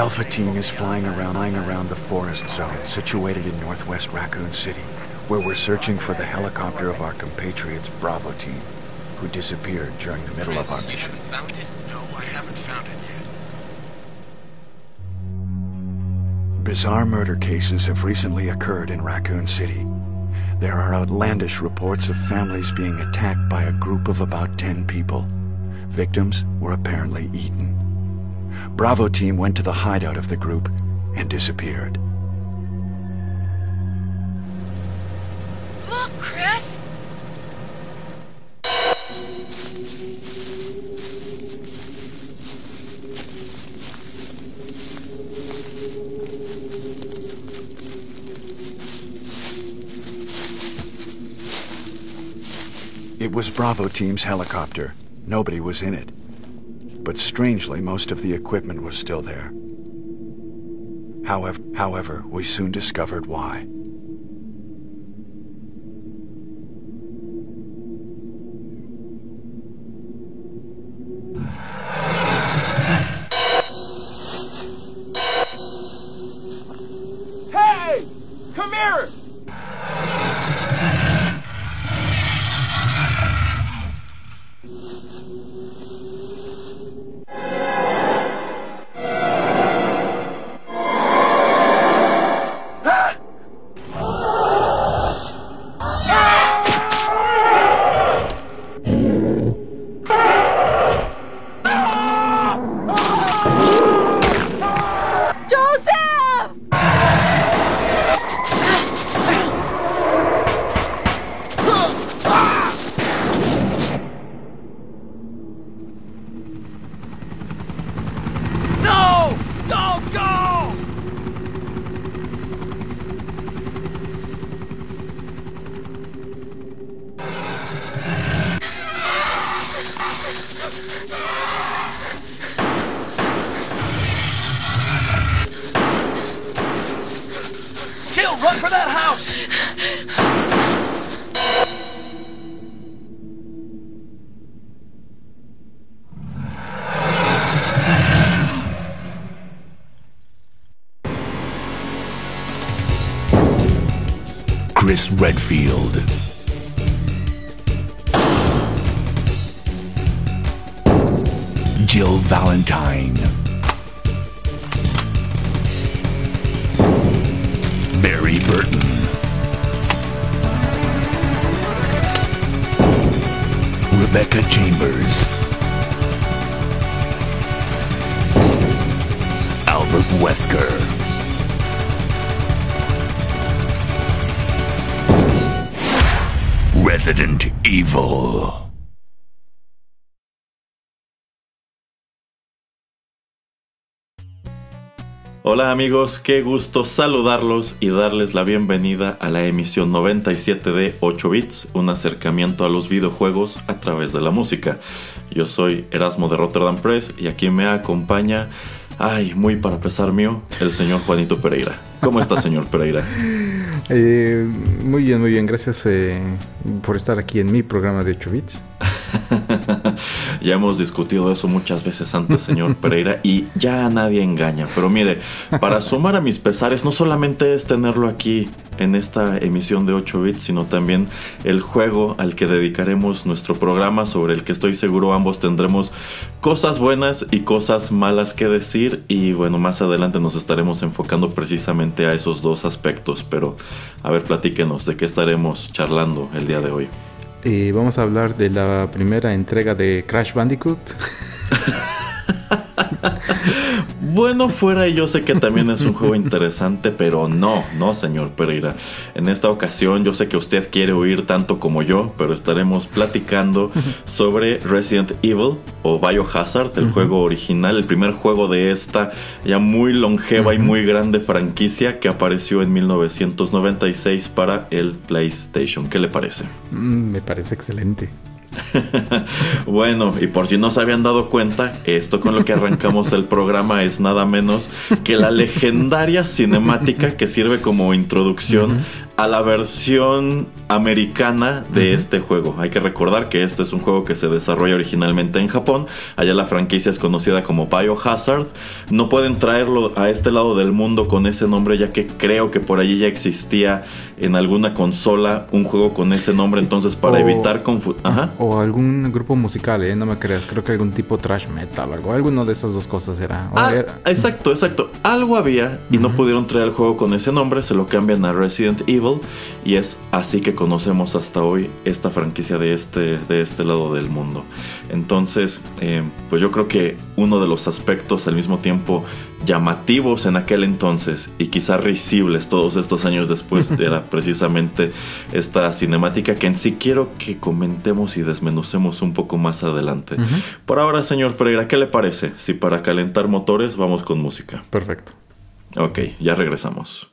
Alpha Team is flying around, flying around the forest zone situated in northwest Raccoon City, where we're searching for the helicopter of our compatriots Bravo Team, who disappeared during the middle of our mission. found it? No, I haven't found it yet. Bizarre murder cases have recently occurred in Raccoon City. There are outlandish reports of families being attacked by a group of about 10 people. Victims were apparently eaten. Bravo team went to the hideout of the group and disappeared. Look, Chris! It was Bravo team's helicopter. Nobody was in it. But strangely, most of the equipment was still there. However, however, we soon discovered why. Redfield. Jill Valentine. Resident Evil. Hola amigos, qué gusto saludarlos y darles la bienvenida a la emisión 97 de 8 bits, un acercamiento a los videojuegos a través de la música. Yo soy Erasmo de Rotterdam Press y aquí me acompaña, ay, muy para pesar mío, el señor Juanito Pereira. ¿Cómo está, señor Pereira? Eh, muy bien, muy bien. Gracias eh, por estar aquí en mi programa de 8 bits. ya hemos discutido eso muchas veces antes, señor Pereira, y ya nadie engaña. Pero mire, para sumar a mis pesares, no solamente es tenerlo aquí en esta emisión de 8 bits, sino también el juego al que dedicaremos nuestro programa, sobre el que estoy seguro ambos tendremos cosas buenas y cosas malas que decir. Y bueno, más adelante nos estaremos enfocando precisamente a esos dos aspectos. Pero a ver, platíquenos de qué estaremos charlando el día de hoy. Y vamos a hablar de la primera entrega de Crash Bandicoot. Bueno, fuera y yo sé que también es un juego interesante, pero no, no, señor Pereira. En esta ocasión yo sé que usted quiere oír tanto como yo, pero estaremos platicando sobre Resident Evil o Biohazard, el juego original, el primer juego de esta ya muy longeva y muy grande franquicia que apareció en 1996 para el PlayStation. ¿Qué le parece? Mm, me parece excelente. bueno, y por si no se habían dado cuenta, esto con lo que arrancamos el programa es nada menos que la legendaria cinemática que sirve como introducción a la versión americana de este juego. Hay que recordar que este es un juego que se desarrolla originalmente en Japón. Allá la franquicia es conocida como Biohazard. No pueden traerlo a este lado del mundo con ese nombre ya que creo que por allí ya existía en alguna consola un juego con ese nombre. Entonces para O- evitar confusión... O algún grupo musical, ¿eh? No me creas. Creo que algún tipo trash metal o algo. Alguno de esas dos cosas era. Ah, era- exacto, exacto. Algo había y no pudieron traer el juego con ese nombre, se lo cambian a Resident Evil y es así que conocemos hasta hoy esta franquicia de este, de este lado del mundo. Entonces, eh, pues yo creo que uno de los aspectos al mismo tiempo llamativos en aquel entonces y quizá risibles todos estos años después era precisamente esta cinemática que en sí quiero que comentemos y desmenucemos un poco más adelante. Por ahora, señor Pereira, ¿qué le parece si para calentar motores vamos con música? Perfecto. Ok, ya regresamos.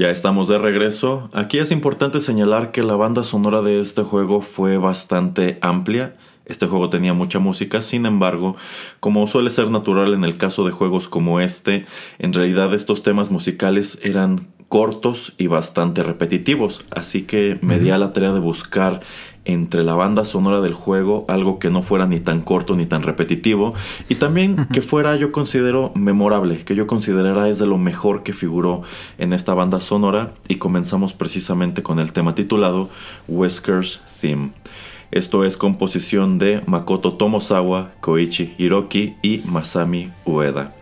Ya estamos de regreso. Aquí es importante señalar que la banda sonora de este juego fue bastante amplia. Este juego tenía mucha música, sin embargo, como suele ser natural en el caso de juegos como este, en realidad estos temas musicales eran cortos y bastante repetitivos, así que me di a la tarea de buscar entre la banda sonora del juego algo que no fuera ni tan corto ni tan repetitivo y también que fuera yo considero memorable, que yo considerara es de lo mejor que figuró en esta banda sonora y comenzamos precisamente con el tema titulado Wesker's Theme. Esto es composición de Makoto Tomosawa, Koichi Hiroki y Masami Ueda.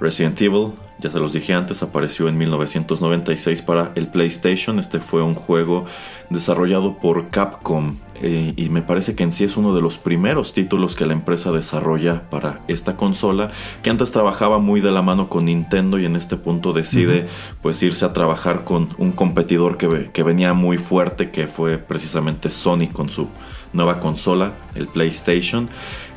Resident Evil, ya se los dije antes, apareció en 1996 para el PlayStation. Este fue un juego desarrollado por Capcom eh, y me parece que en sí es uno de los primeros títulos que la empresa desarrolla para esta consola, que antes trabajaba muy de la mano con Nintendo y en este punto decide pues irse a trabajar con un competidor que, que venía muy fuerte, que fue precisamente Sony con su nueva consola, el PlayStation.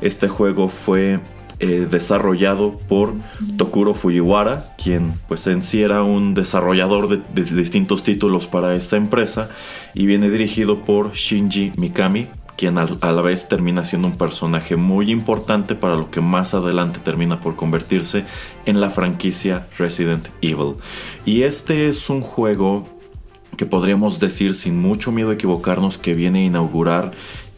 Este juego fue eh, desarrollado por Tokuro Fujiwara, quien pues en sí era un desarrollador de, distintos títulos para esta empresa y viene dirigido por Shinji Mikami, quien a la vez termina siendo un personaje muy importante para lo que más adelante termina por convertirse en la franquicia Resident Evil. Y este es un juego que podríamos decir sin mucho miedo a equivocarnos que viene a inaugurar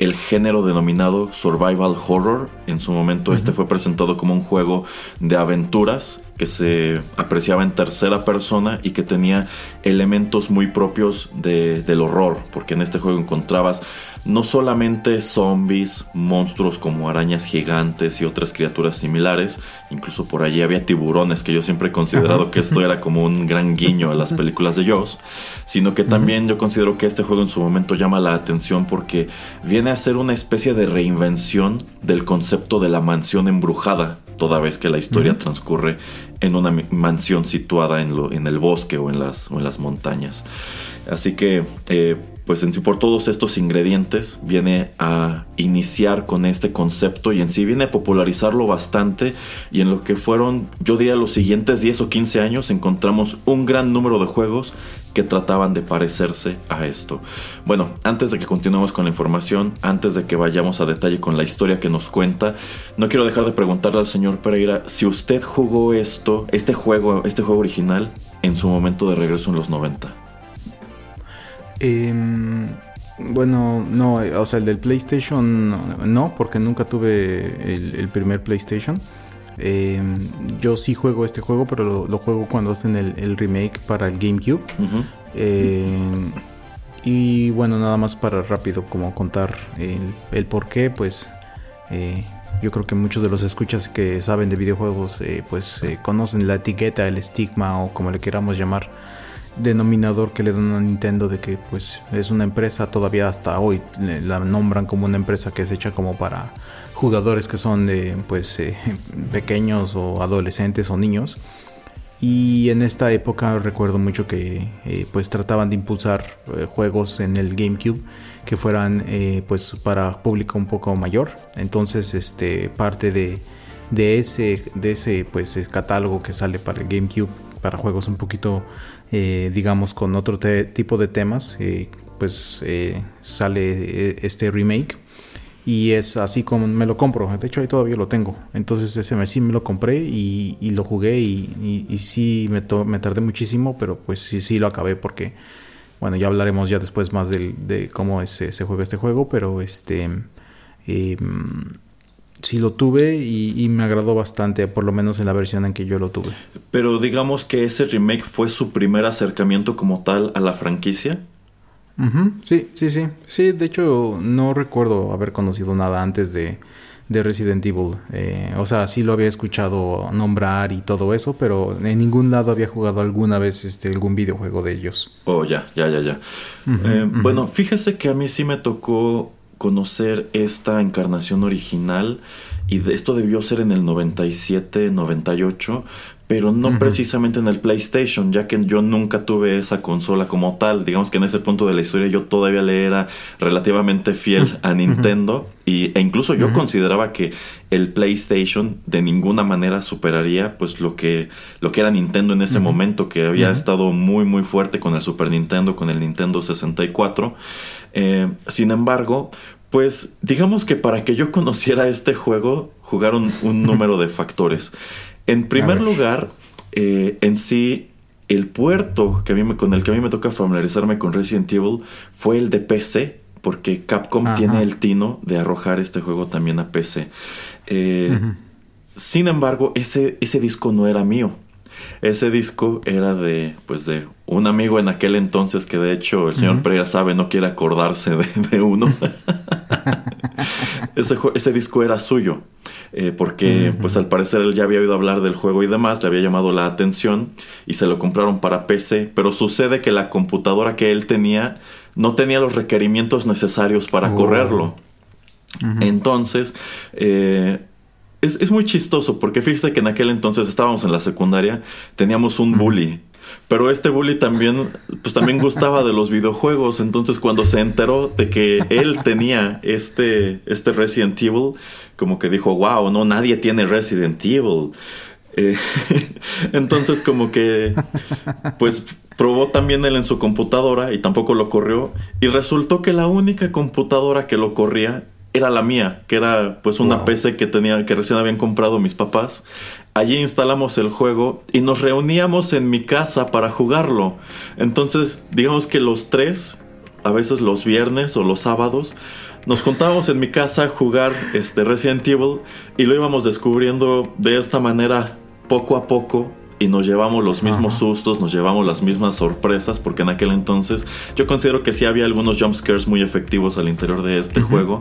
el género denominado survival horror. En su momento este fue presentado como un juego de aventuras que se apreciaba en tercera persona y que tenía elementos muy propios de- del horror, porque en este juego encontrabas no solamente zombies, monstruos como arañas gigantes y otras criaturas similares, incluso por allí había tiburones, que yo siempre he considerado que esto era como un gran guiño a las películas de Jaws, sino que también yo considero que este juego en su momento llama la atención porque viene a ser una especie de reinvención del concepto de la mansión embrujada, toda vez que la historia transcurre en una mansión situada en, lo- en el bosque o en las, o en las montañas. Así que, eh, pues en sí, por todos estos ingredientes, viene a iniciar con este concepto y en sí viene a popularizarlo bastante. Y en lo que fueron, yo diría, los siguientes 10 o 15 años, encontramos un gran número de juegos que trataban de parecerse a esto. Bueno, antes de que continuemos con la información, antes de que vayamos a detalle con la historia que nos cuenta, no quiero dejar de preguntarle al señor Pereira si usted jugó esto, este juego, este juego original, en su momento de regreso en los 90. Em, bueno, no, eh, o sea, el del PlayStation no, porque nunca tuve el, el primer PlayStation. Em, yo sí juego este juego, pero lo, lo juego cuando hacen el, el remake para el GameCube. Em, y bueno, nada más para rápido como contar el, el por qué, pues eh, yo creo que muchos de los escuchas que saben de videojuegos eh, pues eh, conocen la etiqueta, el estigma o como le queramos llamar, denominador que le dan a Nintendo de que pues es una empresa todavía hasta hoy la nombran como una empresa que es hecha como para jugadores que son pues eh, pequeños o adolescentes o niños y en esta época recuerdo mucho que eh, pues trataban de impulsar eh, juegos en el GameCube que fueran eh, pues para público un poco mayor. Entonces este parte de, de ese de ese pues catálogo que sale para el GameCube para juegos un poquito eh, digamos con otro tipo de temas eh, pues eh, sale este remake y es así como me lo compro. De hecho, ahí todavía lo tengo. Entonces, ese me, sí me lo compré y, lo jugué. Y, y- sí me, tardé muchísimo, pero pues sí, sí lo acabé porque, bueno, ya hablaremos ya después más del- de cómo es, se juega este juego. Pero este, eh, sí lo tuve y, y me agradó bastante, por lo menos en la versión en que yo lo tuve. Pero digamos que ese remake fue su primer acercamiento como tal a la franquicia. Ujú, Sí, sí, sí. Sí, de hecho, no recuerdo haber conocido nada antes de, de Resident Evil. Eh, o sea, sí lo había escuchado nombrar y todo eso, pero en ningún lado había jugado alguna vez este, algún videojuego de ellos. Oh, ya, ya, ya, ya. Eh, Bueno, fíjese que a mí sí me tocó conocer esta encarnación original y esto debió ser en el 97, 98, pero no precisamente en el PlayStation, ya que yo nunca tuve esa consola como tal. Digamos que en ese punto de la historia yo todavía le era relativamente fiel a Nintendo y, e incluso yo consideraba que el PlayStation de ninguna manera superaría pues lo que, lo que era Nintendo en ese momento, que había estado muy muy fuerte con el Super Nintendo, con el Nintendo 64. Eh, sin embargo, pues digamos que para que yo conociera este juego, jugaron un número de factores. En primer lugar, eh, en sí, el puerto que a mí me- con el que a mí me toca familiarizarme con Resident Evil fue el de PC, porque Capcom Ajá. tiene el tino de arrojar este juego también a PC. Eh, Sin embargo, ese, ese disco no era mío. Ese disco era de, pues, de un amigo en aquel entonces que de hecho el señor Pereira sabe, no quiere acordarse de, de uno. ese, ese disco era suyo. eh, porque pues al parecer él ya había oído hablar del juego y demás, le había llamado la atención y se lo compraron para PC, pero sucede que la computadora que él tenía no tenía los requerimientos necesarios para Oh. correrlo. Entonces, eh, es, es muy chistoso porque fíjese que en aquel entonces estábamos en la secundaria, teníamos un bully. Pero este bully también, pues también gustaba de los videojuegos. Entonces, cuando se enteró de que él tenía este, este Resident Evil, como que dijo, wow, no, nadie tiene Resident Evil. Eh, entonces, como que, pues probó también él en su computadora y tampoco lo corrió. Y resultó que la única computadora que lo corría era la mía, que era pues una Wow. PC que tenía que recién habían comprado mis papás. Allí instalamos el juego y nos reuníamos en mi casa para jugarlo. Entonces, digamos que los tres, a veces los viernes o los sábados, nos juntábamos en mi casa a jugar este Resident Evil y lo íbamos descubriendo de esta manera poco a poco y nos llevamos los mismos sustos, nos llevamos las mismas sorpresas, porque en aquel entonces yo considero que sí había algunos jump scares muy efectivos al interior de este juego,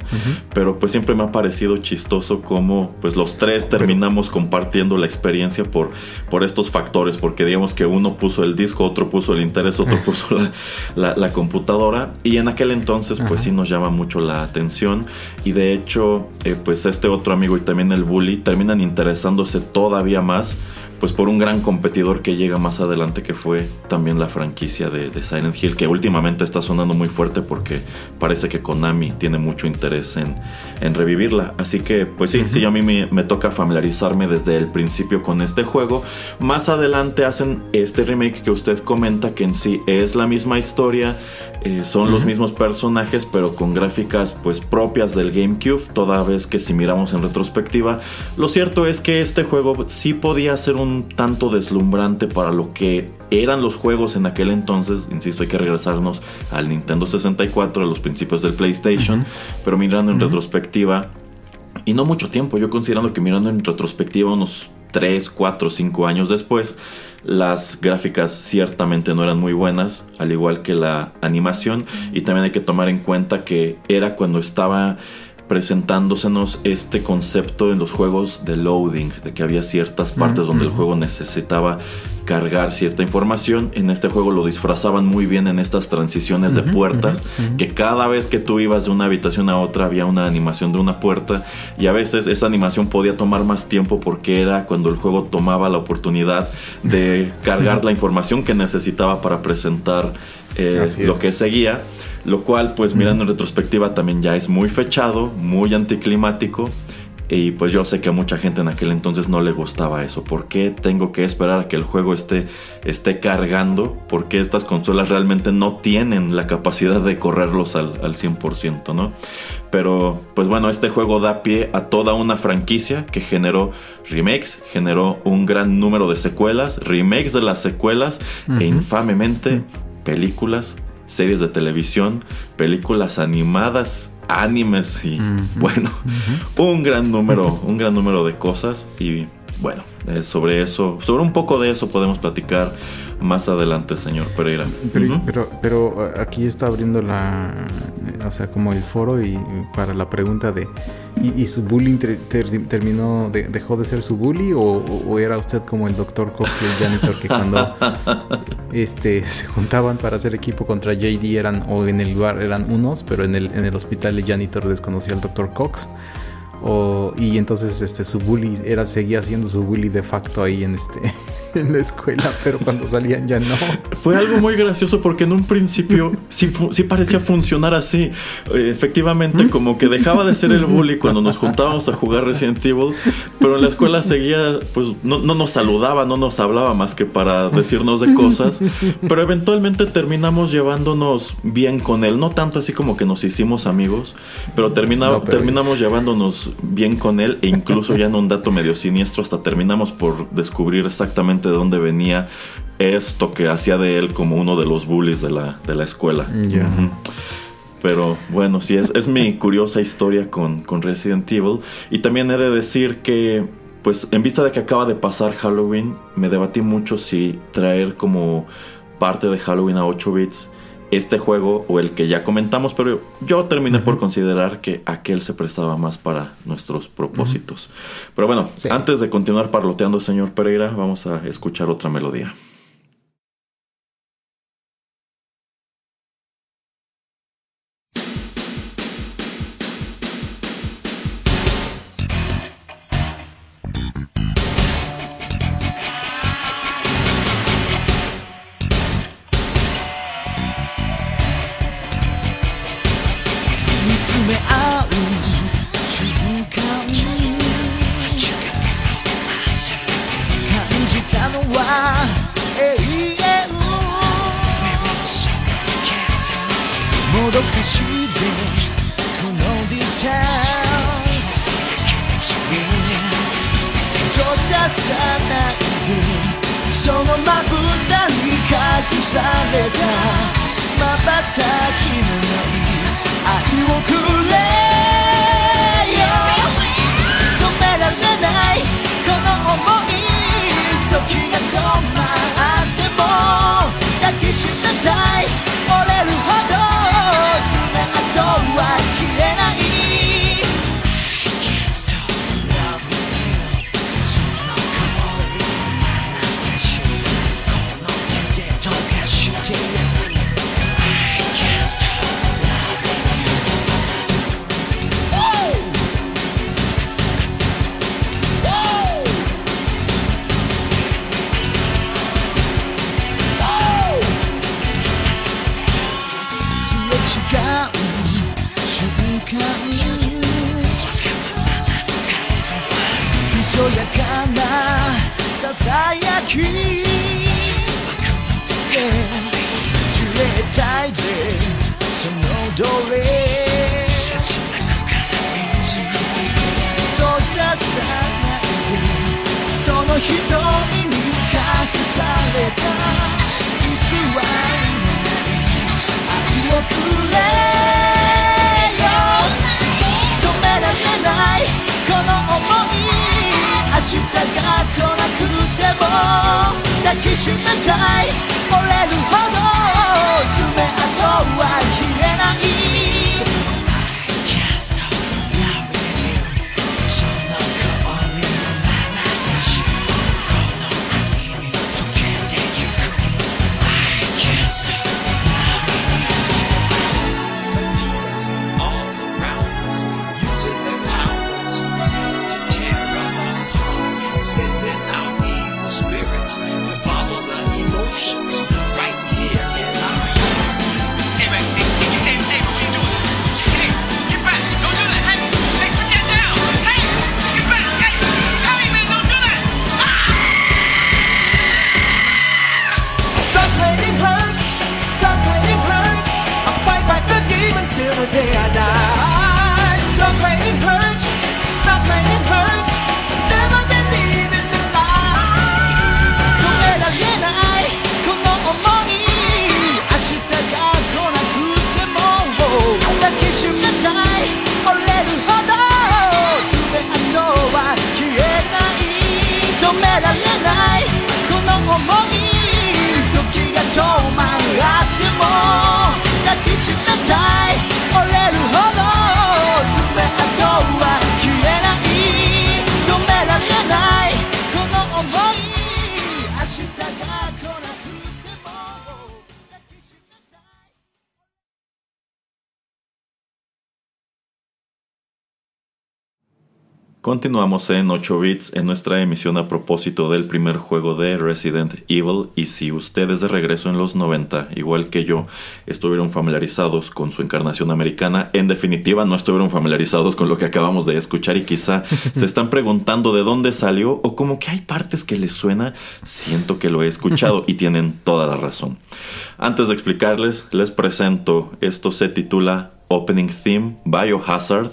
pero pues siempre me ha parecido chistoso cómo pues los tres terminamos compartiendo la experiencia por, por estos factores, porque digamos que uno puso el disco, otro puso el interés, otro puso la, la- la computadora, y en aquel entonces pues sí nos llama mucho la atención, y de hecho eh, pues este otro amigo y también el bully terminan interesándose todavía más pues por un gran competidor que llega más adelante que fue también la franquicia de, de Silent Hill que últimamente está sonando muy fuerte porque parece que Konami tiene mucho interés en, en revivirla. Así que pues sí, sí a mí me, me toca familiarizarme desde el principio con este juego. Más adelante hacen este remake que usted comenta que en sí es la misma historia eh, son los mismos personajes pero con gráficas pues propias del GameCube toda vez que si miramos en retrospectiva. Lo cierto es que este juego sí podía ser un tanto deslumbrante para lo que eran los juegos en aquel entonces. Insisto hay que regresarnos al Nintendo 64 a los principios del PlayStation pero mirando en retrospectiva y no mucho tiempo, yo considerando que mirando en retrospectiva unos 3, 4, 5 años después, las gráficas ciertamente no eran muy buenas, al igual que la animación, y también hay que tomar en cuenta que era cuando estaba presentándosenos este concepto en los juegos de loading, de que había ciertas partes donde el juego necesitaba cargar cierta información. En este juego lo disfrazaban muy bien en estas transiciones de puertas, que cada vez que tú ibas de una habitación a otra había una animación de una puerta y a veces esa animación podía tomar más tiempo porque era cuando el juego tomaba la oportunidad de cargar la información que necesitaba para presentar eh, lo que seguía. Lo cual, pues mirando en retrospectiva, también ya es muy fechado, muy anticlimático. Y pues yo sé que a mucha gente en aquel entonces no le gustaba eso. ¿Por qué tengo que esperar a que el juego esté, esté cargando? Porque estas consolas realmente no tienen la capacidad de correrlos al, al 100%, ¿no? Pero pues bueno, este juego da pie a toda una franquicia que generó remakes, generó un gran número de secuelas, remakes de las secuelas e infamemente películas, series de televisión, películas animadas, animes y bueno, un gran número, un gran número de cosas y bueno, eh, sobre eso, sobre un poco de eso podemos platicar más adelante, señor Pereira. Pero, pero, pero aquí está abriendo la. O sea, como el foro y para la pregunta de. ¿Y, y su bullying ter- ter- terminó, de- dejó de ser su bully? O, era usted como el Dr. Cox y el janitor que cuando este, se juntaban para hacer equipo contra JD eran, o en el lugar eran unos, pero en el, en el hospital el janitor desconocía al Dr. Cox? O, y entonces este su bully era seguía siendo su bully de facto ahí en este en la escuela pero cuando salían ya no Fue algo muy gracioso porque en un principio sí, parecía funcionar así. Efectivamente, como que dejaba de ser el bully cuando nos juntábamos a jugar Resident Evil, pero en la escuela seguía, pues no, no nos saludaba, no nos hablaba más que para decirnos de cosas, pero eventualmente terminamos llevándonos bien con él. No tanto así como que nos hicimos amigos, pero, termina- No, pero- terminamos llevándonos bien con él e incluso ya en un dato medio siniestro hasta terminamos por descubrir exactamente de dónde venía esto que hacía de él como uno de los bullies de la, de la escuela. Ujú. Pero bueno, sí, es, es mi curiosa historia con, con Resident Evil. Y también he de decir que, pues en vista de que acaba de pasar Halloween, me debatí mucho si traer como parte de Halloween a 8 bits este juego o el que ya comentamos, pero yo terminé por considerar que aquel se prestaba más para nuestros propósitos. Pero bueno, Sí. antes de continuar parloteando, señor Pereira, vamos a escuchar otra melodía. Continuamos en 8 bits en nuestra emisión a propósito del primer juego de Resident Evil y si ustedes de regreso en los 90, igual que yo, estuvieron familiarizados con su encarnación americana, en definitiva no estuvieron familiarizados con lo que acabamos de escuchar y quizá se están preguntando de dónde salió o como que hay partes que les suena, siento que lo he escuchado y tienen toda la razón. Antes de explicarles, les presento, esto se titula Opening Theme Biohazard.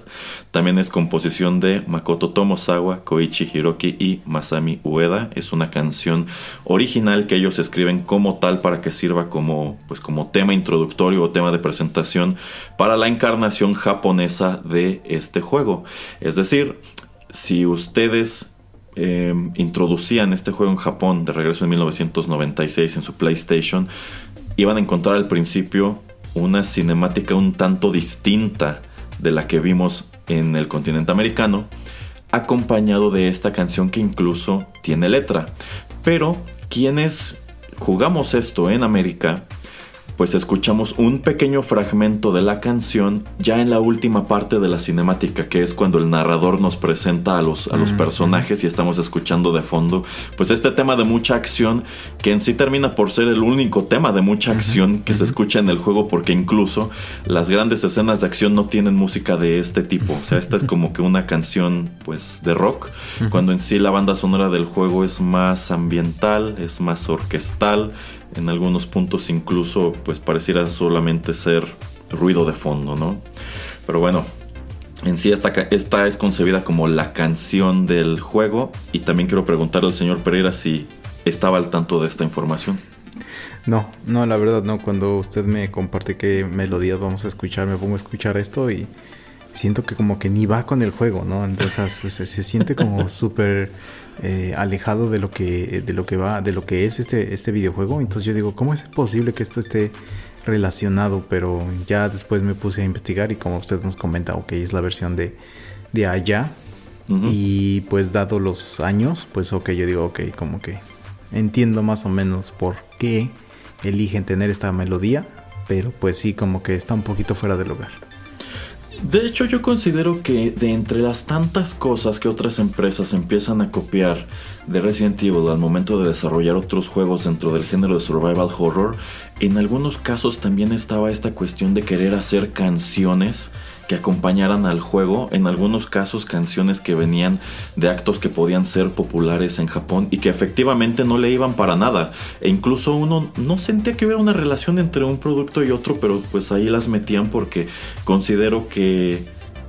También es composición de Makoto Tomosawa, Koichi Hiroki y Masami Ueda. Es una canción original que ellos escriben como tal para que sirva como, pues, como tema introductorio o tema de presentación para la encarnación japonesa de este juego. Es decir, si ustedes eh, introducían este juego en Japón de regreso en 1996 en su PlayStation, iban a encontrar al principio una cinemática un tanto distinta de la que vimos en el continente americano, acompañado de esta canción que incluso tiene letra. Pero quienes jugamos esto en América, pues escuchamos un pequeño fragmento de la canción ya en la última parte de la cinemática, que es cuando el narrador nos presenta a los, a los personajes y estamos escuchando de fondo, pues este tema de mucha acción, que en sí termina por ser el único tema de mucha acción que se escucha en el juego, porque incluso las grandes escenas de acción no tienen música de este tipo, o sea, esta es como que una canción pues de rock, cuando en sí la banda sonora del juego es más ambiental, es más orquestal, en algunos puntos incluso pues pareciera solamente ser ruido de fondo, ¿no? Pero bueno, En sí, esta, esta es concebida como la canción del juego. Y también quiero preguntarle al señor Pereira si estaba al tanto de esta información. No, no, la verdad no. Cuando usted me comparte qué melodías vamos a escuchar, me pongo a escuchar esto y siento que como que ni va con el juego, ¿no? Entonces se, se siente como súper eh, alejado de lo que de lo que va, de lo que es este este videojuego. Entonces yo digo, ¿cómo es posible que esto esté relacionado? Pero ya después me puse a investigar y como usted nos comenta, ok, es la versión de de allá. Y pues dado los años, pues ok, yo digo, ok, como que entiendo más o menos por qué eligen tener esta melodía, pero pues sí, como que está un poquito fuera del lugar. De hecho, yo considero que de entre las tantas cosas que otras empresas empiezan a copiar de Resident Evil al momento de desarrollar otros juegos dentro del género de survival horror, en algunos casos también estaba esta cuestión de querer hacer canciones que acompañaran al juego, en algunos casos canciones que venían de actos que podían ser populares en Japón y que efectivamente no le iban para nada. E incluso uno no sentía que hubiera una relación entre un producto y otro, pero pues ahí las metían porque considero que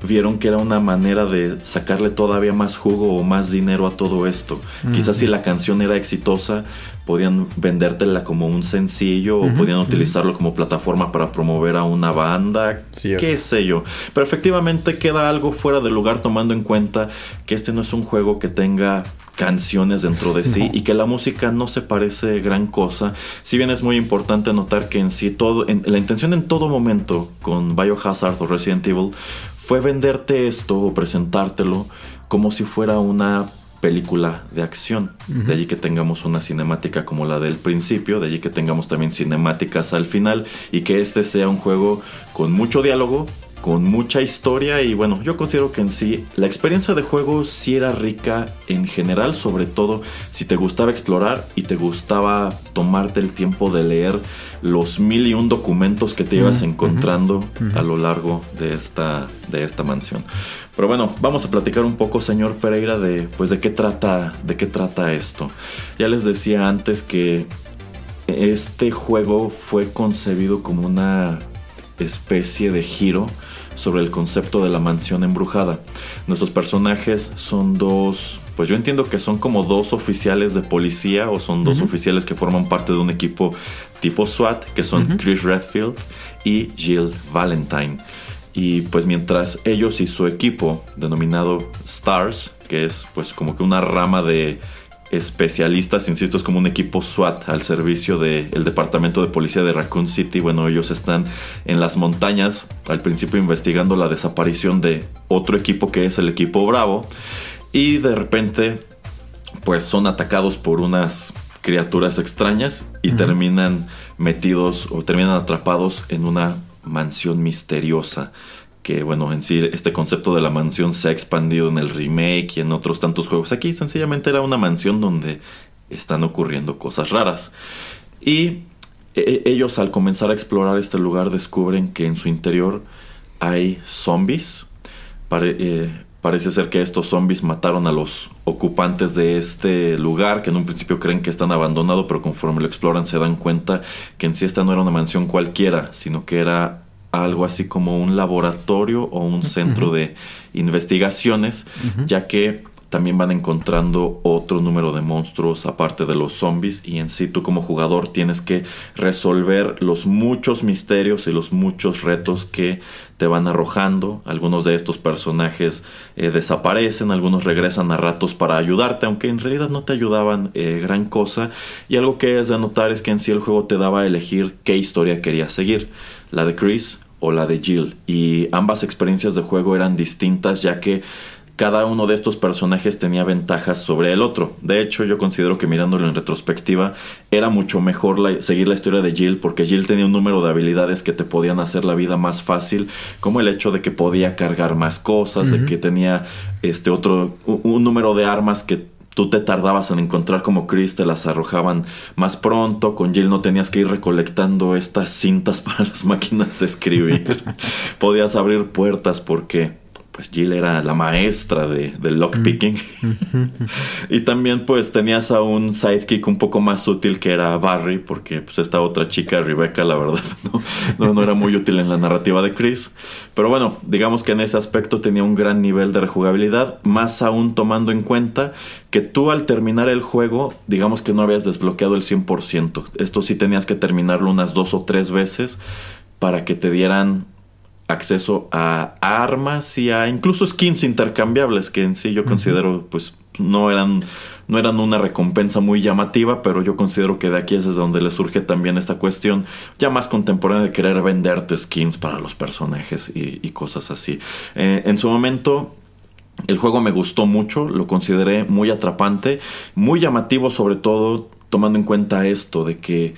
vieron que era una manera de sacarle todavía más jugo o más dinero a todo esto. Quizás si la canción era exitosa, podían vendértela como un sencillo o podían utilizarlo como plataforma para promover a una banda, Cierto. qué sé yo. Pero efectivamente queda algo fuera de lugar tomando en cuenta que este no es un juego que tenga canciones dentro de sí y que la música no se parece gran cosa. Si bien es muy importante notar que en sí todo, en- la intención en todo momento con Biohazard o Resident Evil fue venderte esto o presentártelo como si fuera una película de acción. De allí que tengamos una cinemática como la del principio, de allí que tengamos también cinemáticas al final y que este sea un juego con mucho diálogo, con mucha historia y bueno, yo considero que en sí la experiencia de juego sí era rica en general, sobre todo si te gustaba explorar y te gustaba tomarte el tiempo de leer los mil y un documentos que te ibas encontrando a lo largo de esta, de esta mansión. Pero bueno, vamos a platicar un poco, señor Pereira, de pues de qué trata, de qué trata esto. Ya les decía antes que este juego fue concebido como una especie de giro sobre el concepto de la mansión embrujada. Nuestros personajes son dos, pues yo entiendo que son como dos oficiales de policía o son dos oficiales que forman parte de un equipo tipo SWAT, que son Chris Redfield y Jill Valentine. Y pues mientras ellos y su equipo, denominado Stars, que es pues como que una rama de especialistas, insisto, es como un equipo SWAT al servicio del Departamento de Policía de Raccoon City. Bueno, ellos están en las montañas, al principio investigando la desaparición de otro equipo que es el equipo Bravo. Y de repente, pues son atacados por unas criaturas extrañas y terminan metidos o terminan atrapados en una mansión misteriosa que bueno, en sí este concepto de la mansión se ha expandido en el remake y en otros tantos juegos. Aquí sencillamente era una mansión donde están ocurriendo cosas raras. Y e- ellos al comenzar a explorar este lugar descubren que en su interior hay zombies. Eh, parece ser que estos zombies mataron a los ocupantes de este lugar, que en un principio creen que están abandonados, pero conforme lo exploran se dan cuenta que en sí esta no era una mansión cualquiera, sino que era algo así como un laboratorio o un centro de investigaciones, ya que también van encontrando otro número de monstruos aparte de los zombies y en sí tú como jugador tienes que resolver los muchos misterios y los muchos retos que te van arrojando. Algunos de estos personajes eh, desaparecen, algunos regresan a ratos para ayudarte, aunque en realidad no te ayudaban eh, gran cosa. Y algo que es de notar es que en sí el juego te daba a elegir qué historia querías seguir, la de Chris o la de Jill. Y ambas experiencias de juego eran distintas ya que cada uno de estos personajes tenía ventajas sobre el otro. De hecho, yo considero que mirándolo en retrospectiva, era mucho mejor la- seguir la historia de Jill, porque Jill tenía un número de habilidades que te podían hacer la vida más fácil, como el hecho de que podía cargar más cosas, de que tenía este otro, un, un número de armas que tú te tardabas en encontrar como Chris, te las arrojaban más pronto. Con Jill no tenías que ir recolectando estas cintas para las máquinas de escribir. Podías abrir puertas porque pues Jill era la maestra de, del lockpicking. y también pues tenías a un sidekick un poco más útil que era Barry, porque pues esta otra chica, Rebecca, la verdad, no, no, no era muy útil en la narrativa de Chris. Pero bueno, digamos que en ese aspecto tenía un gran nivel de rejugabilidad, más aún tomando en cuenta que tú al terminar el juego, digamos que no habías desbloqueado el 100%. Esto sí tenías que terminarlo unas dos o tres veces para que te dieran acceso a armas y a incluso skins intercambiables que en sí yo considero pues no eran no eran una recompensa muy llamativa pero yo considero que de aquí es desde donde le surge también esta cuestión ya más contemporánea de querer venderte skins para los personajes y, y cosas así. Eh, en su momento el juego me gustó mucho, lo consideré muy atrapante, muy llamativo sobre todo tomando en cuenta esto de que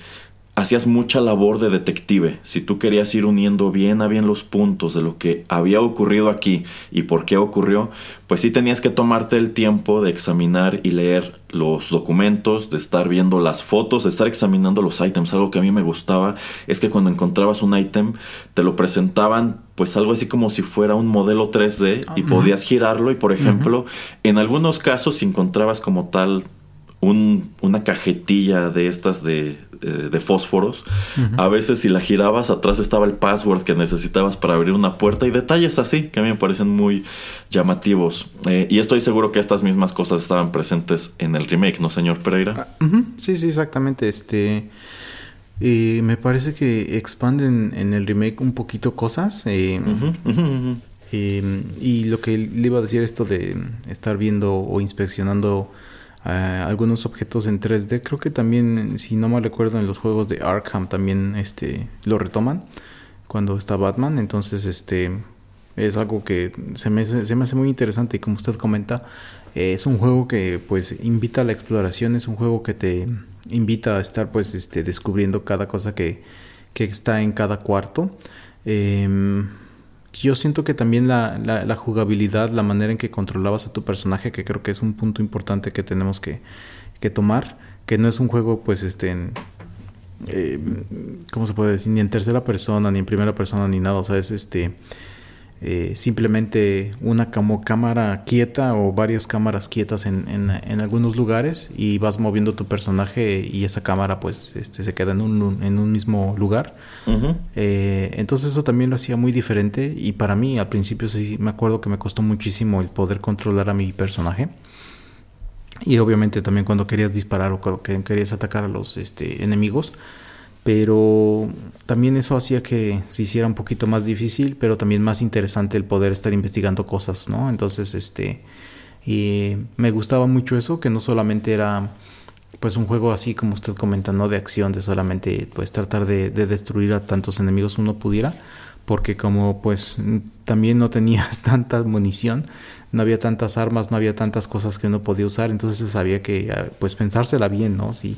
hacías mucha labor de detective. Si tú querías ir uniendo bien a bien los puntos de lo que había ocurrido aquí y por qué ocurrió, pues sí tenías que tomarte el tiempo de examinar y leer los documentos, de estar viendo las fotos, de estar examinando los ítems. Algo que a mí me gustaba es que cuando encontrabas un ítem te lo presentaban pues algo así como si fuera un modelo 3D y podías girarlo y por ejemplo en algunos casos si encontrabas como tal un- una cajetilla de estas de, de- de fósforos. A veces si la girabas, atrás estaba el password que necesitabas para abrir una puerta y detalles así que a mí me parecen muy llamativos. Eh, y estoy seguro que estas mismas cosas estaban presentes en el remake, ¿no, señor Pereira? Ujú, Sí, sí, exactamente. Este. eh, me parece que expanden en el remake un poquito cosas. eh, eh, y lo que le iba a decir esto de estar viendo o inspeccionando algunos objetos en 3D, creo que también, si no mal recuerdo, en los juegos de Arkham también este, lo retoman cuando está Batman. Entonces, este es algo que se me, se me hace muy interesante y como usted comenta, eh, es un juego que pues invita a la exploración, es un juego que te invita a estar pues este, descubriendo cada cosa que, que está en cada cuarto. Em, yo siento que también la, la- la jugabilidad, la manera en que controlabas a tu personaje, que creo que es un punto importante que tenemos que, que tomar, que no es un juego pues este en, eh, ¿cómo se puede decir? Ni en tercera persona, ni en primera persona, ni nada. O sea, es este eh, simplemente una como cámara quieta o varias cámaras quietas en, en- en algunos lugares y vas moviendo tu personaje y esa cámara pues este, se queda en un, en un mismo lugar. Eh, entonces eso también lo hacía muy diferente y para mí al principio sí me acuerdo que me costó muchísimo el poder controlar a mi personaje. Y obviamente también cuando querías disparar o cuando que- querías atacar a los este, enemigos. Pero también eso hacía que se hiciera un poquito más difícil, pero también más interesante el poder estar investigando cosas, ¿no? Entonces, este, y me gustaba mucho eso, que no solamente era pues un juego así como usted comenta, no de acción, de solamente pues tratar de, de destruir a tantos enemigos uno pudiera, porque como pues también no tenías tanta munición, no había tantas armas, no había tantas cosas que uno podía usar, entonces sabía que pues pensársela bien, ¿no? Si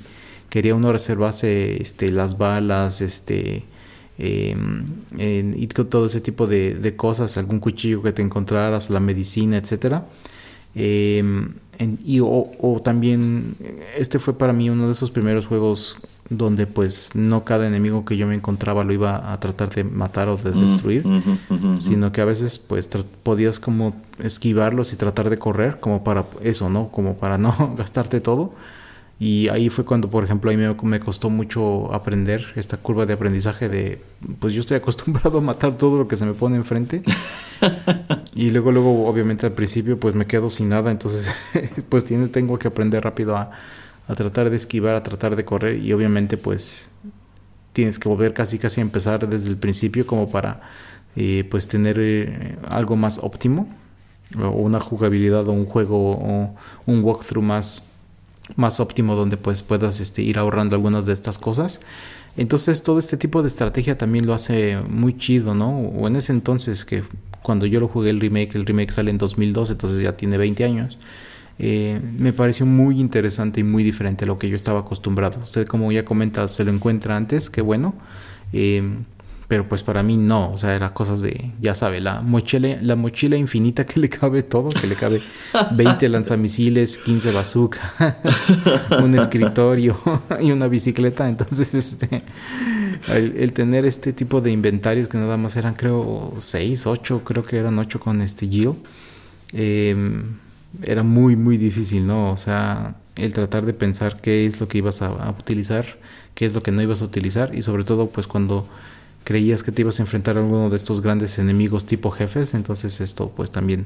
quería uno reservarse este, las balas, este eh, en- y todo ese tipo de, de cosas, algún cuchillo que te encontraras, la medicina, etcétera. Eh, en- y, o, o también, este fue para mí uno de esos primeros juegos donde pues no cada enemigo que yo me encontraba lo iba a tratar de matar o de destruir, ujú, ujú. sino que a veces pues podías como esquivarlos y tratar de correr como para eso, ¿no? Como para no gastarte todo. Y ahí fue cuando, por ejemplo, ahí me, me costó mucho aprender esta curva de aprendizaje de, pues yo estoy acostumbrado a matar todo lo que se me pone enfrente. y luego, luego, obviamente al principio, pues me quedo sin nada, entonces, pues tiene, tengo que aprender rápido a, a tratar de esquivar, a tratar de correr y obviamente, pues tienes que volver casi casi a empezar desde el principio como para, eh, pues tener eh, algo más óptimo o una jugabilidad o un juego o un walkthrough más más óptimo donde pues puedas este, ir ahorrando algunas de estas cosas. Entonces todo este tipo de estrategia también lo hace muy chido, ¿no? O en ese entonces que cuando yo lo jugué el remake, el remake sale en 2002, entonces ya tiene 20 años. eh, me pareció muy interesante y muy diferente a lo que yo estaba acostumbrado. Usted como ya comenta, se lo encuentra antes, qué bueno. Eh, pero pues para mí no, o sea, era cosas de, ya sabe, la mochila, la mochila infinita que le cabe todo, que le cabe 20 lanzamisiles, 15 bazookas, un escritorio y una bicicleta, entonces este el, tener este tipo de inventarios que nada más eran, creo, seis, ocho, creo que eran ocho con este Jill, eh, era muy, muy difícil, ¿no? O sea, el tratar de pensar qué es lo que ibas a utilizar, qué es lo que no ibas a utilizar, y sobre todo, pues cuando creías que te ibas a enfrentar a alguno de estos grandes enemigos tipo jefes, entonces esto, pues también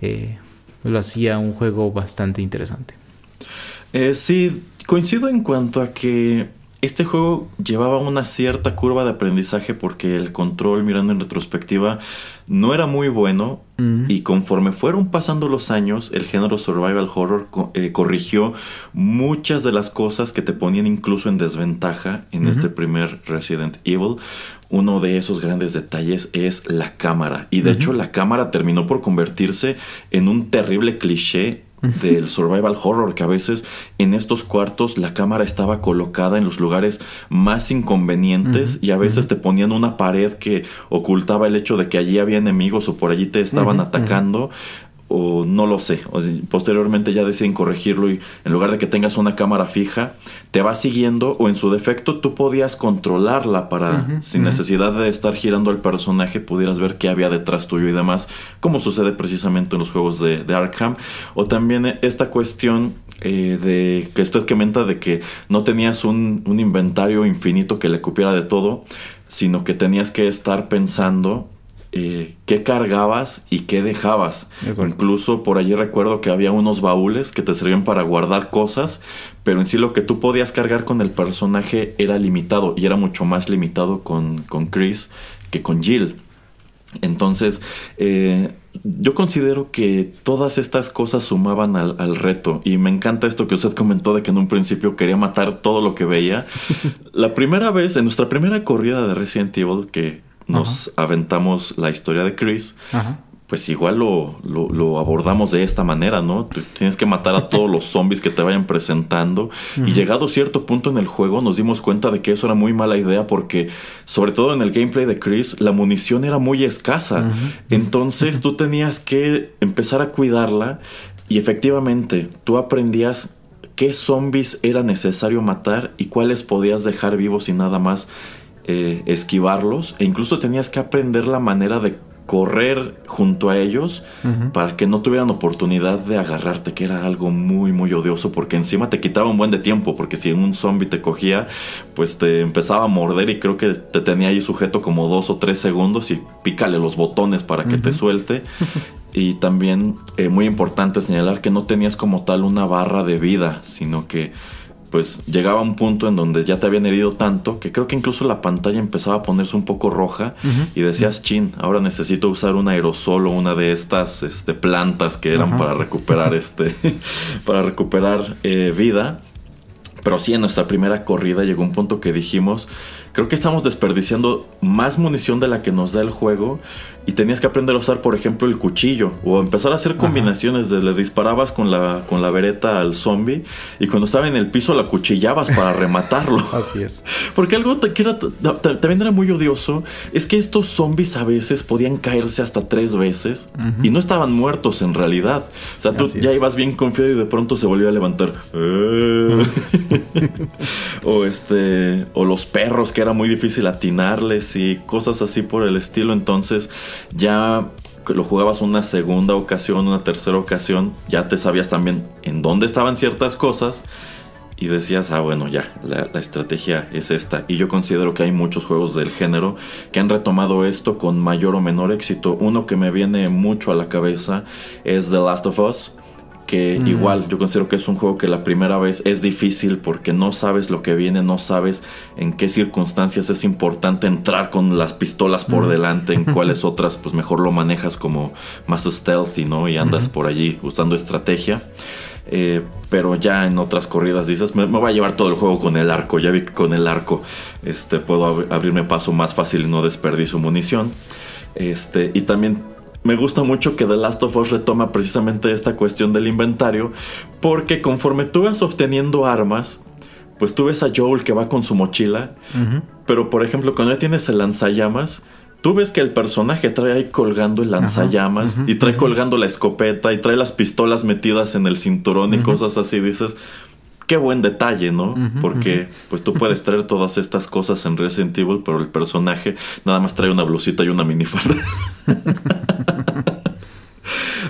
eh, lo hacía un juego bastante interesante. Eh, sí, coincido en cuanto a que este juego llevaba una cierta curva de aprendizaje porque el control, mirando en retrospectiva, no era muy bueno y conforme fueron pasando los años, el género survival horror co- eh, corrigió muchas de las cosas que te ponían incluso en desventaja en este primer Resident Evil. Uno de esos grandes detalles es la cámara. Y de hecho la cámara terminó por convertirse en un terrible cliché del survival horror que a veces en estos cuartos la cámara estaba colocada en los lugares más inconvenientes y a veces te ponían una pared que ocultaba el hecho de que allí había enemigos o por allí te estaban atacando o no lo sé. O sea, posteriormente ya deciden corregirlo y en lugar de que tengas una cámara fija, te va siguiendo o en su defecto tú podías controlarla para, sin necesidad de estar girando al personaje, pudieras ver qué había detrás tuyo y demás, como sucede precisamente en los juegos de, de Arkham. O también eh, esta cuestión eh, de que usted comenta de que no tenías un, un inventario infinito que le cupiera de todo, sino que tenías que estar pensando eh, qué cargabas y qué dejabas. Exacto. Incluso por allí recuerdo que había unos baúles que te servían para guardar cosas, pero en sí lo que tú podías cargar con el personaje era limitado y era mucho más limitado con, con Chris que con Jill. Entonces, eh, yo considero que todas estas cosas sumaban al, al reto y me encanta esto que usted comentó de que en un principio quería matar todo lo que veía. La primera vez, en nuestra primera corrida de Resident Evil, que nos aventamos la historia de Chris, Ajá. pues igual lo, lo, lo abordamos de esta manera, ¿no? Tú tienes que matar a todos los zombies que te vayan presentando. Y llegado a cierto punto en el juego nos dimos cuenta de que eso era muy mala idea porque, sobre todo en el gameplay de Chris, la munición era muy escasa. Entonces tú tenías que empezar a cuidarla y efectivamente tú aprendías qué zombies era necesario matar y cuáles podías dejar vivos y nada más eh, esquivarlos e incluso tenías que aprender la manera de correr junto a ellos para que no tuvieran oportunidad de agarrarte, que era algo muy, muy odioso, porque encima te quitaba un buen de tiempo, porque si un zombie te cogía, pues te empezaba a morder y creo que te tenía ahí sujeto como dos o tres segundos y pícale los botones para que te suelte. Y también eh, muy importante señalar que no tenías como tal una barra de vida, sino que pues llegaba un punto en donde ya te habían herido tanto que creo que incluso la pantalla empezaba a ponerse un poco roja y decías, chin, ahora necesito usar un aerosol o una de estas este, plantas que eran para recuperar este, para recuperar eh, vida. Pero sí, en nuestra primera corrida llegó un punto que dijimos, creo que estamos desperdiciando más munición de la que nos da el juego y tenías que aprender a usar, por ejemplo, el cuchillo o empezar a hacer combinaciones de le disparabas con la, con la vereta al zombie y cuando estaba en el piso la cuchillabas para rematarlo. Así es. Porque algo que era- ta- ta- también era muy odioso es que estos zombies a veces podían caerse hasta tres veces y no estaban muertos en realidad. O sea, tú Así ya es. ibas bien confiado y de pronto se volvió a levantar. O este. O los perros que era muy difícil atinarles y cosas así por el estilo. Entonces, ya lo jugabas una segunda ocasión, una tercera ocasión, ya te sabías también en dónde estaban ciertas cosas y decías, ah, bueno, ya, la, la estrategia es esta. Y yo considero que hay muchos juegos del género que han retomado esto con mayor o menor éxito. Uno que me viene mucho a la cabeza es The Last of Us. Que igual yo considero que es un juego que la primera vez es difícil porque no sabes lo que viene, no sabes en qué circunstancias es importante entrar con las pistolas por delante, en cuáles otras pues mejor lo manejas como más stealthy, ¿no? Y andas por allí usando estrategia. Eh, pero ya en otras corridas dices, me, me voy a llevar todo el juego con el arco. Ya vi que con el arco este, puedo ab- abrirme paso más fácil y no desperdicio munición. Este, y también me gusta mucho que The Last of Us retoma precisamente esta cuestión del inventario, porque conforme tú vas obteniendo armas, pues tú ves a Joel que va con su mochila, pero por ejemplo, cuando ya tienes el lanzallamas, tú ves que el personaje trae ahí colgando el lanzallamas y trae colgando la escopeta y trae las pistolas metidas en el cinturón y cosas así, dices. Qué buen detalle, ¿no? Porque pues tú puedes traer todas estas cosas en Resident Evil, pero el personaje nada más trae una blusita y una minifalda.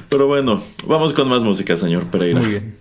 pero bueno, vamos con más música, señor Pereira. Muy bien.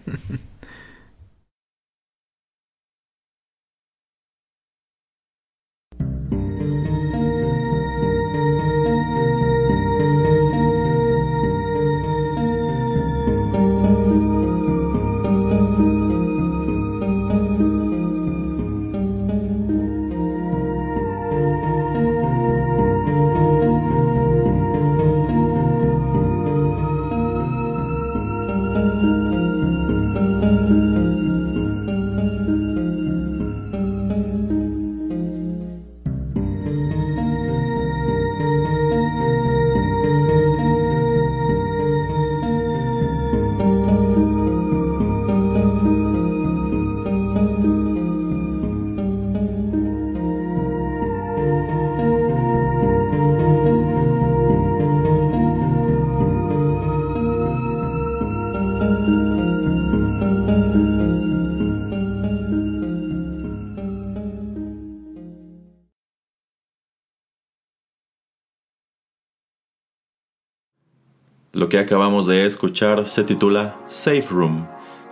Acabamos de escuchar se titula Safe Room.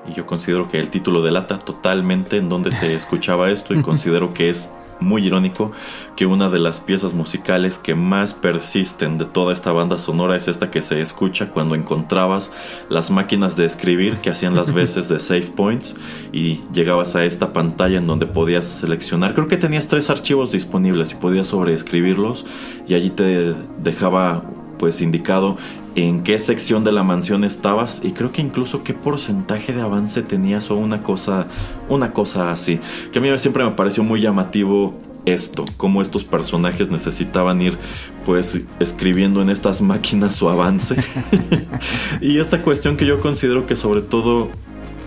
Y yo considero que el título delata totalmente en donde se escuchaba esto y considero que es muy irónico que una de las piezas musicales que más persisten de toda esta banda sonora es esta que se escucha cuando encontrabas las máquinas de escribir que hacían las veces de save points y llegabas a esta pantalla en donde podías seleccionar. Creo que tenías tres archivos disponibles y podías sobreescribirlos y allí te dejaba pues indicado en qué sección de la mansión estabas y creo que incluso qué porcentaje de avance tenías o una cosa una cosa así. Que a mí siempre me pareció muy llamativo esto cómo estos personajes necesitaban ir pues escribiendo en estas máquinas su avance. Y esta cuestión que yo considero que sobre todo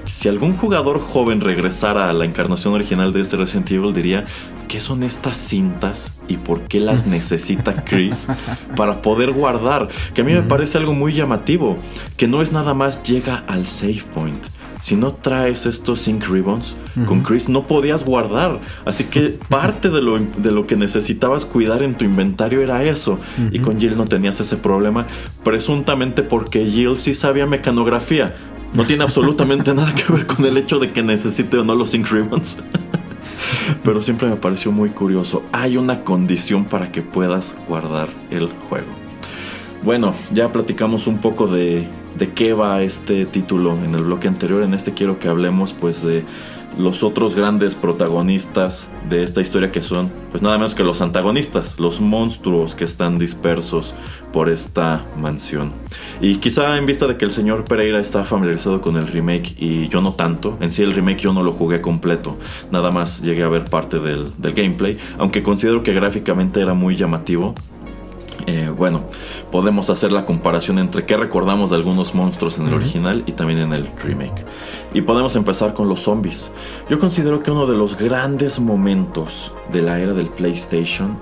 si algún jugador joven regresara a la encarnación original de este Resident Evil diría ¿qué son estas cintas y por qué las necesita Chris para poder guardar? Que a mí me parece algo muy llamativo, que no es nada más llega al save point. Si no traes estos Sync Ribbons, con Chris no podías guardar. Así que parte de lo, de lo que necesitabas cuidar en tu inventario era eso. Y con Jill no tenías ese problema, presuntamente porque Jill sí sabía mecanografía. No tiene absolutamente nada que ver con el hecho de que necesite o no los Sync Ribbons. Pero siempre me pareció muy curioso. Hay una condición para que puedas guardar el juego. Bueno, ya platicamos un poco de, de qué va este título en el bloque anterior. En este quiero que hablemos pues de los otros grandes protagonistas de esta historia que son pues nada menos que los antagonistas, los monstruos que están dispersos por esta mansión. Y quizá en vista de que el señor Pereira está familiarizado con el remake y yo no tanto, en sí el remake yo no lo jugué completo, nada más llegué a ver parte del, del gameplay, aunque considero que gráficamente era muy llamativo. Eh, bueno, podemos hacer la comparación entre qué recordamos de algunos monstruos en el original y también en el remake. Y podemos empezar con los zombies. Yo considero que uno de los grandes momentos de la era del PlayStation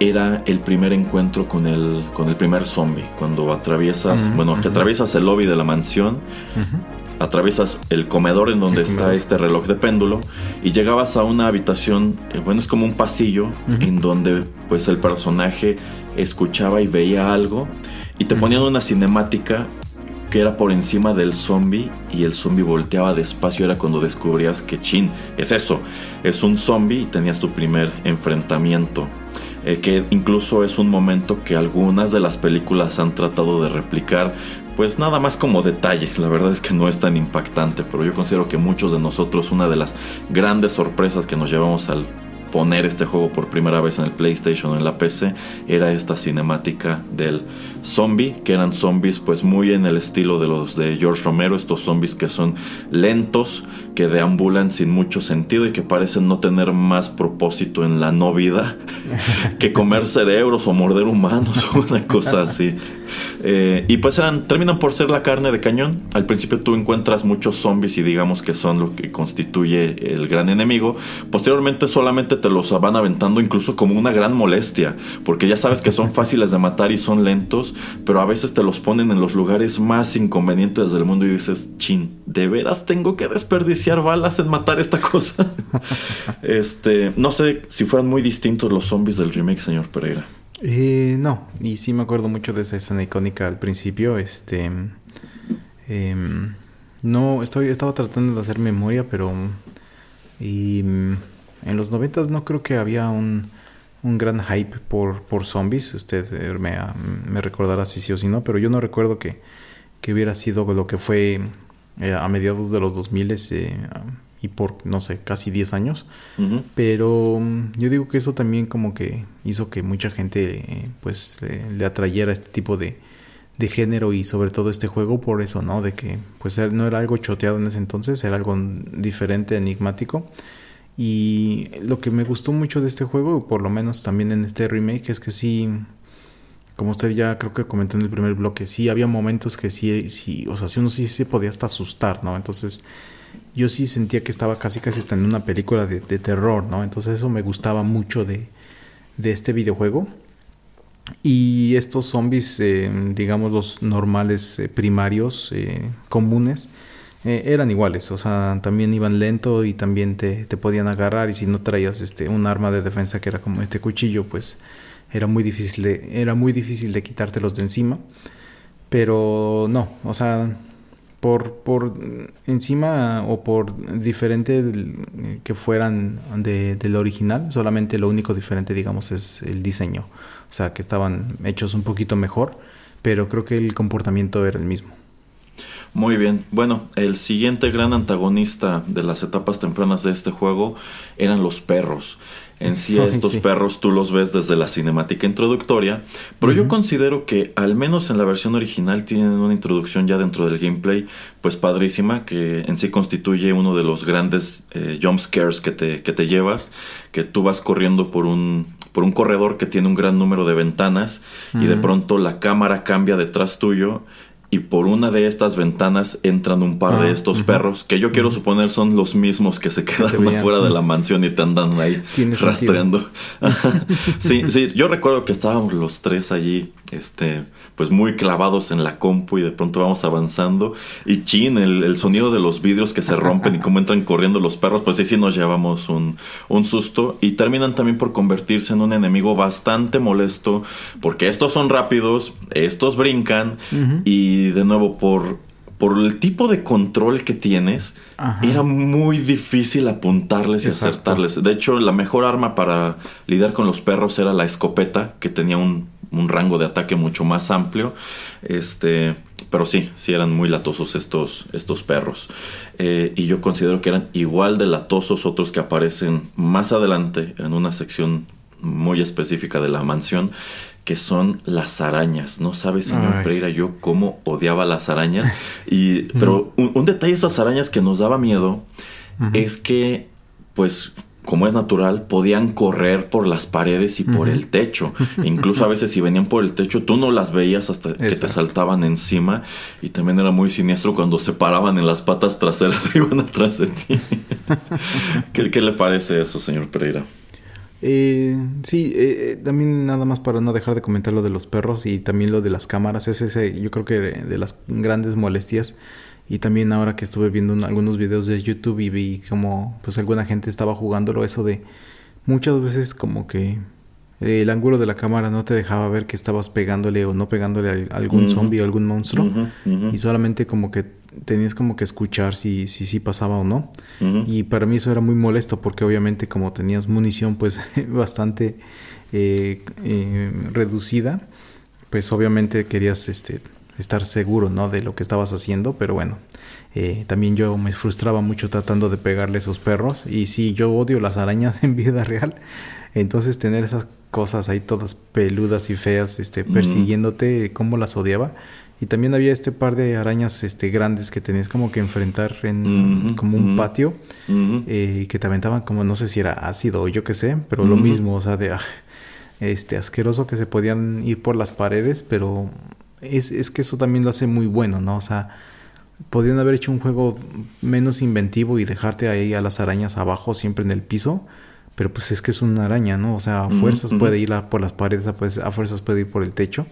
era el primer encuentro con el, con el primer zombie. Cuando atraviesas, bueno, que atraviesas el lobby de la mansión, atraviesas el comedor en donde El está comedor. este reloj de péndulo y llegabas a una habitación, eh, bueno, es como un pasillo en donde pues el personaje escuchaba y veía algo y te ponían una cinemática que era por encima del zombie y el zombie volteaba despacio era cuando descubrías que chin, es eso, es un zombie y tenías tu primer enfrentamiento. Eh, que incluso es un momento que algunas de las películas han tratado de replicar, pues nada más como detalle, la verdad es que no es tan impactante, pero yo considero que muchos de nosotros una de las grandes sorpresas que nos llevamos al poner este juego por primera vez en el PlayStation o en la PC era esta cinemática del zombie, que eran zombies pues muy en el estilo de los de George Romero, estos zombies que son lentos, que deambulan sin mucho sentido y que parecen no tener más propósito en la no vida que comer cerebros o morder humanos o una cosa así. Eh, y pues eran, terminan por ser la carne de cañón. Al principio tú encuentras muchos zombies y digamos que son lo que constituye el gran enemigo. Posteriormente solamente te los van aventando incluso como una gran molestia, porque ya sabes que son fáciles de matar y son lentos, pero a veces te los ponen en los lugares más inconvenientes del mundo y dices, chin, ¿de veras tengo que desperdiciar balas en matar esta cosa? este, no sé si fueran muy distintos los zombies del remake, señor Pereira. Eh, no, y sí me acuerdo mucho de esa escena icónica al principio. Este. em, no, estoy, estaba tratando de hacer memoria, pero. Y, mm, en los noventas no creo que había un, un gran hype por, por zombies. Usted eh, me, me recordará si sí o si no, pero yo no recuerdo que, que hubiera sido lo que fue eh, a mediados de los 2000 eh, y por, no sé, casi 10 años. Pero mm, yo digo que eso también como que hizo que mucha gente eh, pues le, atrayera este tipo de, de género y sobre todo este juego por eso, ¿no? De que pues no era algo choteado en ese entonces, era algo diferente, enigmático. Y lo que me gustó mucho de este juego, por lo menos también en este remake, es que sí, como usted ya creo que comentó en el primer bloque, sí había momentos que sí, sí o sea, sí uno sí se podía hasta asustar, ¿no? Entonces yo sí sentía que estaba casi casi hasta en una película de, terror, ¿no? Entonces eso me gustaba mucho de, de este videojuego. Y estos zombies, eh, digamos los normales eh, primarios, eh, comunes, eran iguales. O sea, también iban lento y también te, te podían agarrar. Y si no traías este, un arma de defensa que era como este cuchillo, pues era muy difícil de, era muy difícil de quitártelos de encima. Pero no, o sea, por, por encima o por diferente que fueran de, del original, solamente lo único diferente, digamos, es el diseño. O sea, que estaban hechos un poquito mejor, pero creo que el comportamiento era el mismo. Muy bien. Bueno, el siguiente gran antagonista de las etapas tempranas de este juego eran los perros. En sí, estos sí. perros tú los ves desde la cinemática introductoria, pero yo considero que al menos en la versión original tienen una introducción ya dentro del gameplay, pues padrísima, que en sí constituye uno de los grandes eh, jump scares que te, que te llevas, que tú vas corriendo por un, por un corredor que tiene un gran número de ventanas y de pronto la cámara cambia detrás tuyo y por una de estas ventanas entran un par de Ah, estos perros que yo quiero suponer son los mismos que se quedaron afuera de la mansión y te andan ahí rastreando. sí, sí, yo recuerdo que estábamos los tres allí, este, pues muy clavados en la compu y de pronto vamos avanzando y chin, el, el sonido de los vidrios que se rompen y cómo entran corriendo los perros, pues sí, sí nos llevamos un, un susto y terminan también por convertirse en un enemigo bastante molesto porque estos son rápidos, estos brincan y de nuevo por... Por el tipo de control que tienes, Ajá. era muy difícil apuntarles y acertarles. De hecho, la mejor arma para lidiar con los perros era la escopeta, que tenía un, un rango de ataque mucho más amplio. Este, pero sí, sí eran muy latosos estos, estos perros. Eh, y yo considero que eran igual de latosos otros que aparecen más adelante en una sección muy específica de la mansión, que son las arañas. No sabes, señor Ay. Pereira, yo cómo odiaba las arañas. Y, pero un, un detalle de esas arañas que nos daba miedo es que, pues, como es natural, podían correr por las paredes y por el techo. Incluso a veces si venían por el techo, tú no las veías hasta que te saltaban encima. Y también era muy siniestro cuando se paraban en las patas traseras e iban atrás de ti. ¿Qué, qué le parece eso, señor Pereira? Eh, sí, eh, eh, también nada más para no dejar de comentar lo de los perros y también lo de las cámaras. Es ese, yo creo que de las grandes molestias. Y también ahora que estuve viendo un- algunos videos de YouTube y vi como pues alguna gente estaba jugándolo, eso de muchas veces como que el ángulo de la cámara no te dejaba ver que estabas pegándole o no pegándole a algún Ujú. zombie o algún monstruo. Y solamente como que tenías como que escuchar si, si, si pasaba o no. Y para mí eso era muy molesto porque obviamente como tenías munición pues bastante eh, eh, reducida, pues obviamente querías este, estar seguro ¿no? de lo que estabas haciendo, pero bueno, eh, también yo me frustraba mucho tratando de pegarle a esos perros y sí, yo odio las arañas en vida real, entonces tener esas cosas ahí todas peludas y feas este, persiguiéndote, cómo las odiaba. Y también había este par de arañas este, grandes que tenías como que enfrentar en como un patio eh, que te aventaban como no sé si era ácido o yo qué sé, pero lo mismo, o sea, de ah, este asqueroso que se podían ir por las paredes, pero es, es que eso también lo hace muy bueno, ¿no? O sea, podrían haber hecho un juego menos inventivo y dejarte ahí a las arañas abajo, siempre en el piso. Pero pues es que es una araña, ¿no? O sea, a fuerzas puede ir a- por las paredes, a, pues, a fuerzas puede ir por el techo.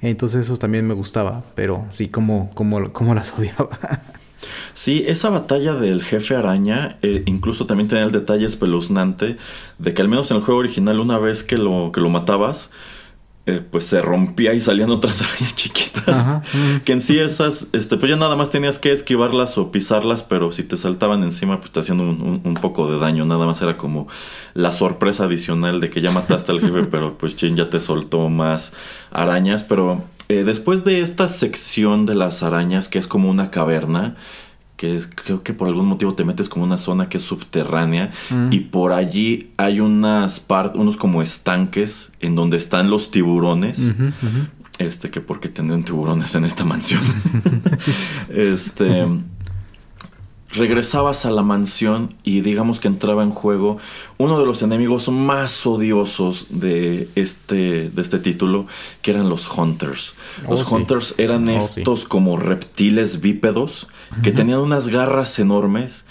Entonces eso también me gustaba, pero sí, como, como, como las odiaba. Sí, esa batalla del jefe araña eh, incluso también tenía el detalle espeluznante de que al menos en el juego original una vez que lo, que lo matabas, eh, pues se rompía y salían otras arañas chiquitas. Ajá, ujú. Que en sí esas, este, pues ya nada más tenías que esquivarlas o pisarlas, pero si te saltaban encima, pues te hacían un, un- un poco de daño. Nada más era como la sorpresa adicional de que ya mataste al jefe, pero pues Jin ya te soltó más arañas. Pero eh, después de esta sección de las arañas, que es como una caverna, que es- creo que por algún motivo te metes como una zona que es subterránea y por allí hay unas par- unos como estanques en donde están los tiburones. Este, que porque tendrían tiburones en esta mansión. este. Regresabas a la mansión y digamos que entraba en juego uno de los enemigos más odiosos de este, de este título, que eran los Hunters. Los Oh, sí. Hunters eran Oh, sí. estos como reptiles bípedos que tenían unas garras enormes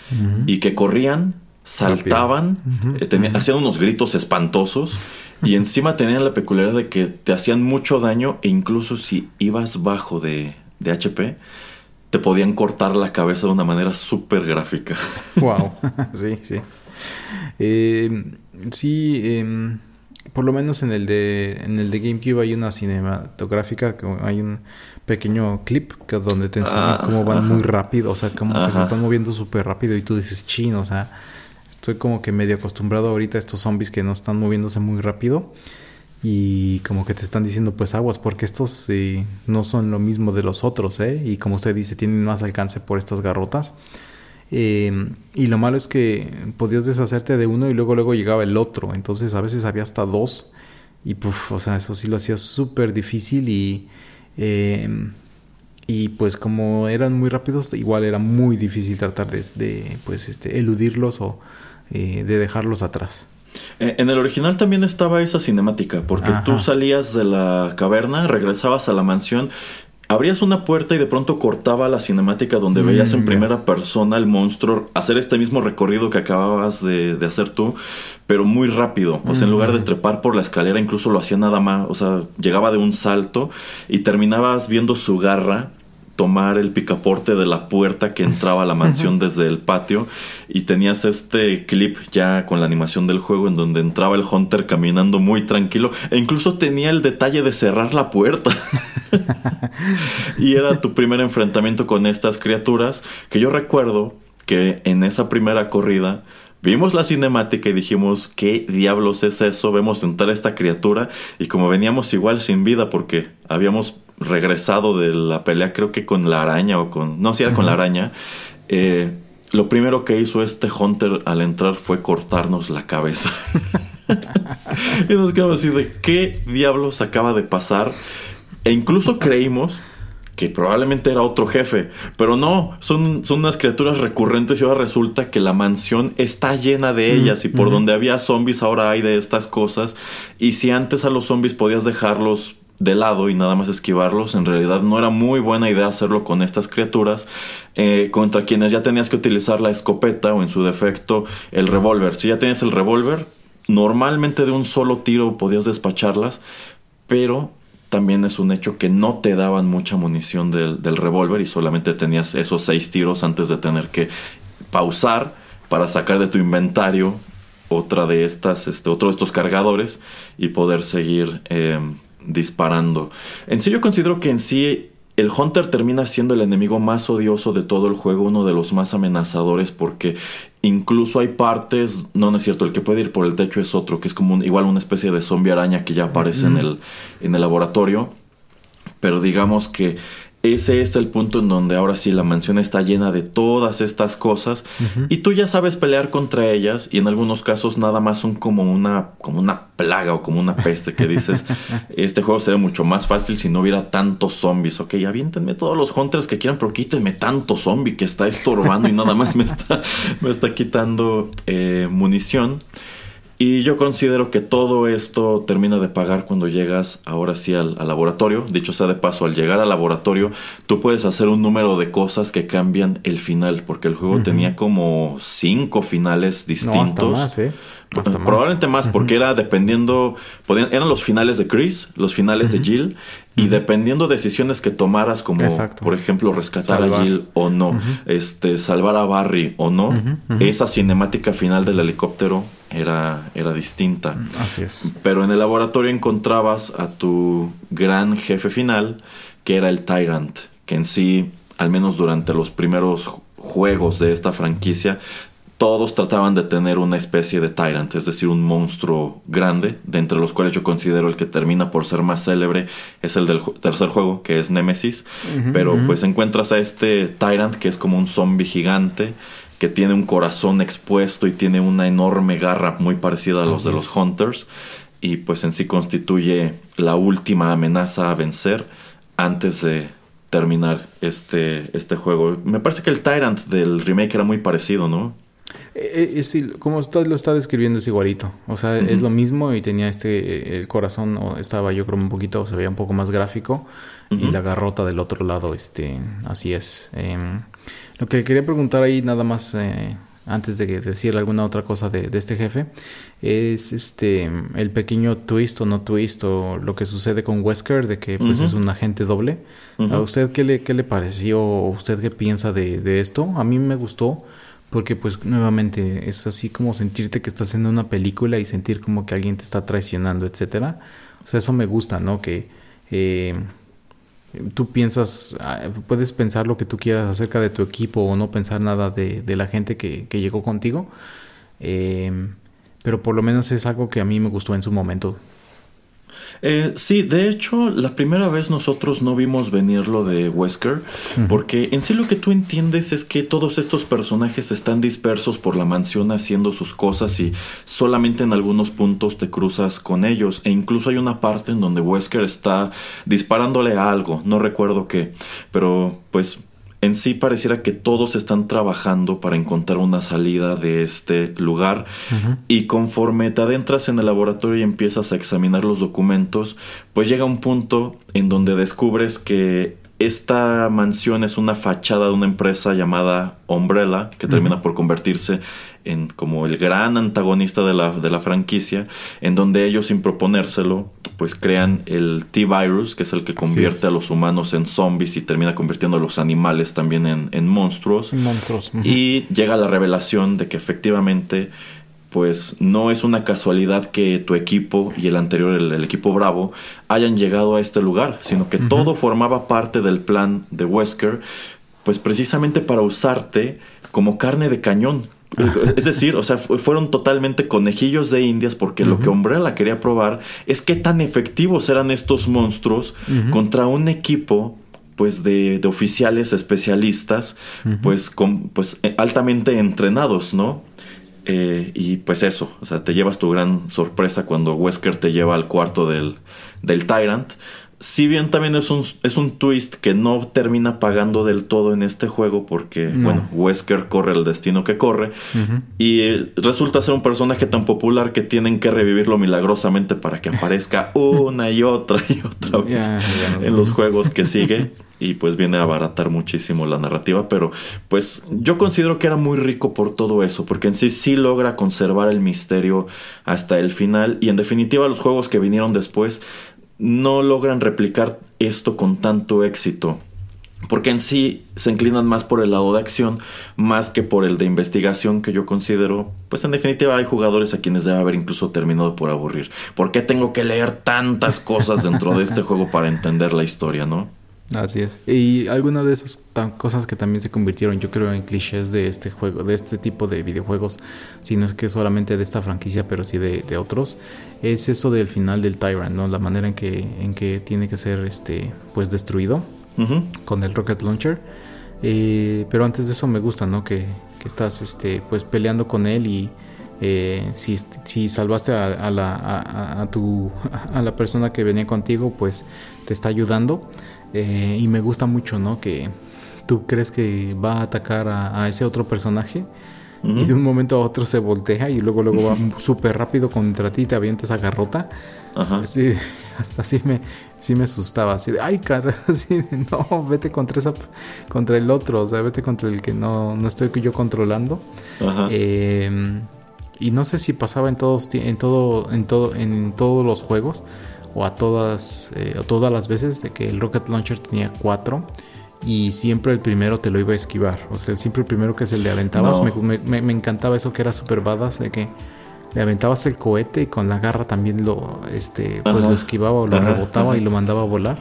y que corrían, saltaban, eh, tenían- hacían unos gritos espantosos y encima tenían la peculiaridad de que te hacían mucho daño e incluso si ibas bajo de, de HP, te podían cortar la cabeza de una manera súper gráfica. wow, sí, sí. Eh, sí, em, por lo menos en el de en el de GameCube hay una cinematográfica, que hay un pequeño clip que donde te enseñan Ah, cómo van ajá. muy rápido, o sea, como que se Ajá. están moviendo súper rápido y tú dices, chin, o sea, estoy como que medio acostumbrado ahorita a estos zombies que no están moviéndose muy rápido. Y como que te están diciendo, pues aguas, porque estos eh, no son lo mismo de los otros, ¿eh? Y como usted dice, tienen más alcance por estas garrotas. Eh, y lo malo es que podías deshacerte de uno y luego luego llegaba el otro. Entonces a veces había hasta dos. Y puf, o sea, eso sí lo hacía súper difícil y... eh, y pues como eran muy rápidos, igual era muy difícil tratar de, de, pues este, eludirlos o eh, de dejarlos atrás. Eh, En el original también estaba esa cinemática, porque Ajá. tú salías de la caverna, regresabas a la mansión, abrías una puerta y de pronto cortaba la cinemática donde Mm, veías en ya. primera persona al monstruo hacer este mismo recorrido que acababas de, de hacer tú, pero muy rápido. O sea, en lugar de trepar por la escalera, incluso lo hacía nada más, o sea, llegaba de un salto y terminabas viendo su garra tomar el picaporte de la puerta que entraba a la mansión desde el patio y tenías este clip ya con la animación del juego en donde entraba el Hunter caminando muy tranquilo e incluso tenía el detalle de cerrar la puerta. y era tu primer enfrentamiento con estas criaturas que yo recuerdo que en esa primera corrida Vimos la cinemática y dijimos, ¿qué diablos es eso? Vemos entrar a esta criatura y como veníamos igual sin vida porque habíamos regresado de la pelea creo que con la araña o con... No, si era con la araña. eh, lo primero que hizo este Hunter al entrar fue cortarnos la cabeza. y nos quedamos así de, ¿qué diablos acaba de pasar? E incluso creímos que probablemente era otro jefe, pero no, son, son unas criaturas recurrentes y ahora resulta que la mansión está llena de ellas y por donde había zombies ahora hay de estas cosas y si antes a los zombies podías dejarlos de lado y nada más esquivarlos, en realidad no era muy buena idea hacerlo con estas criaturas, eh, contra quienes ya tenías que utilizar la escopeta o en su defecto el revólver. Si ya tienes el revólver, normalmente de un solo tiro podías despacharlas, pero también es un hecho que no te daban mucha munición del, revólver y solamente tenías esos seis tiros antes de tener que pausar para sacar de tu inventario otra de estas, este, otro de estos cargadores y poder seguir eh, disparando. En sí yo considero que en sí el Hunter termina siendo el enemigo más odioso de todo el juego, uno de los más amenazadores porque incluso hay partes, no, no es cierto, el que puede ir por el techo es otro, que es como un- igual una especie de zombie araña que ya aparece en, el, en el laboratorio, pero digamos que ese es el punto en donde ahora sí la mansión está llena de todas estas cosas y tú ya sabes pelear contra ellas y en algunos casos nada más son como una como una plaga o como una peste que dices este juego sería mucho más fácil si no hubiera tantos zombies. Ok aviéntenme todos los hunters que quieran pero quítenme tanto zombie que está estorbando y nada más me está me está quitando eh, munición Y yo considero que todo esto termina de pagar cuando llegas ahora sí al, al laboratorio. Dicho sea de paso, al llegar al laboratorio, tú puedes hacer un número de cosas que cambian el final, porque el juego tenía como cinco finales distintos. No, hasta más, ¿eh? Hasta. Probablemente más, porque era dependiendo, podían- eran los finales de Chris, los finales de Jill, y dependiendo decisiones que tomaras, como Exacto. por ejemplo rescatar Salvar. a Jill o no, este, salvar a Barry o no, esa cinemática final del helicóptero era, era distinta. Así es. Pero en el laboratorio encontrabas a tu gran jefe final, que era el Tyrant, que en sí, al menos durante los primeros ju- juegos de esta franquicia, todos trataban de tener una especie de Tyrant, es decir, un monstruo grande, de entre los cuales yo considero el que termina por ser más célebre es el del tercer juego, que es Nemesis. Pero pues encuentras a este Tyrant que es como un zombie gigante, que tiene un corazón expuesto y tiene una enorme garra muy parecida a los de los Hunters. Y pues en sí constituye la última amenaza a vencer antes de terminar este, este juego. Me parece que el Tyrant del remake era muy parecido, ¿no? Eh, eh, sí, como usted lo está describiendo es igualito. O sea, es lo mismo y tenía este, eh, el corazón estaba yo creo un poquito, se veía un poco más gráfico y la garrota del otro lado, este, así es. Em, lo que quería preguntar ahí nada más, eh, antes de decir alguna otra cosa de, de este jefe, es este, el pequeño twist o no twist o lo que sucede con Wesker de que pues es un agente doble. ¿A usted qué le, qué le pareció? ¿O ¿Usted qué piensa de, de esto? A mí me gustó porque pues nuevamente es así como sentirte que estás en una película y sentir como que alguien te está traicionando, etcétera. O sea, eso me gusta, ¿no? Que eh, tú piensas, ah, puedes pensar lo que tú quieras acerca de tu equipo o no pensar nada de, la gente que, que llegó contigo. Eh, pero por lo menos es algo que a mí me gustó en su momento. Eh, sí, de hecho, la primera vez nosotros no vimos venir lo de Wesker, porque en sí lo que tú entiendes es que todos estos personajes están dispersos por la mansión haciendo sus cosas y solamente en algunos puntos te cruzas con ellos. E incluso hay una parte en donde Wesker está disparándole a algo, no recuerdo qué, pero pues en sí pareciera que todos están trabajando para encontrar una salida de este lugar. Y conforme te adentras en el laboratorio y empiezas a examinar los documentos, pues llega un punto en donde descubres que esta mansión es una fachada de una empresa llamada Umbrella, que termina por convertirse en como el gran antagonista de la, de la franquicia, en donde ellos sin proponérselo, pues crean el T-Virus, que es el que convierte a los humanos en zombies y termina convirtiendo a los animales también en, en monstruos. Y llega la revelación de que efectivamente, pues no es una casualidad que tu equipo y el anterior, el, el equipo Bravo, hayan llegado a este lugar, sino que todo formaba parte del plan de Wesker, pues precisamente para usarte como carne de cañón. Es decir, o sea, fu- fueron totalmente conejillos de indias porque lo que Umbrella quería probar es qué tan efectivos eran estos monstruos contra un equipo pues de, de oficiales especialistas pues con pues eh, altamente entrenados, ¿no? Eh, y pues eso, o sea, te llevas tu gran sorpresa cuando Wesker te lleva al cuarto del, del Tyrant. Si bien también es un, es un twist que no termina pagando del todo en este juego porque, bueno, Wesker corre el destino que corre y eh, resulta ser un personaje tan popular que tienen que revivirlo milagrosamente para que aparezca una y otra y otra vez en los juegos que sigue y pues viene a abaratar muchísimo la narrativa, pero pues yo considero que era muy rico por todo eso, porque en sí sí logra conservar el misterio hasta el final y en definitiva los juegos que vinieron después no logran replicar esto con tanto éxito. Porque en sí se inclinan más por el lado de acción, más que por el de investigación que yo considero, pues en definitiva hay jugadores a quienes debe haber incluso terminado por aburrir. ¿Por qué tengo que leer tantas cosas dentro de este juego para entender la historia, no? Así es. Y alguna de esas cosas que también se convirtieron, yo creo, en clichés de este juego, de este tipo de videojuegos, si no es que solamente de esta franquicia, pero sí de, de otros, es eso del final del Tyrant, ¿no? La manera en que, en que tiene que ser este pues destruido con el Rocket Launcher. Eh, pero antes de eso me gusta, ¿no? Que, que estás este, pues peleando con él y eh, si, si salvaste a, a la, a, a tu, a la persona que venía contigo, pues te está ayudando. Eh, y me gusta mucho, ¿no? Que tú crees que va a atacar a, a ese otro personaje y de un momento a otro se voltea y luego luego va súper rápido contra ti y te avienta esa garrota. Ajá. Así, hasta así me, sí me asustaba, así de, ay, cara, así de, no, vete contra esa, contra el otro, o sea, vete contra el que no, no estoy yo controlando. Ajá. Eh, y no sé si pasaba en todos, en todo, en todo, en todos los juegos o a todas, eh, o todas las veces de que el rocket launcher tenía cuatro y siempre el primero te lo iba a esquivar, o sea, siempre el primero que es el de aventabas, No. me, me- me- me encantaba eso que era super badass de que le aventabas el cohete y con la garra también lo, este, pues Ajá. lo esquivaba o lo Ajá, rebotaba ajá. y lo mandaba a volar.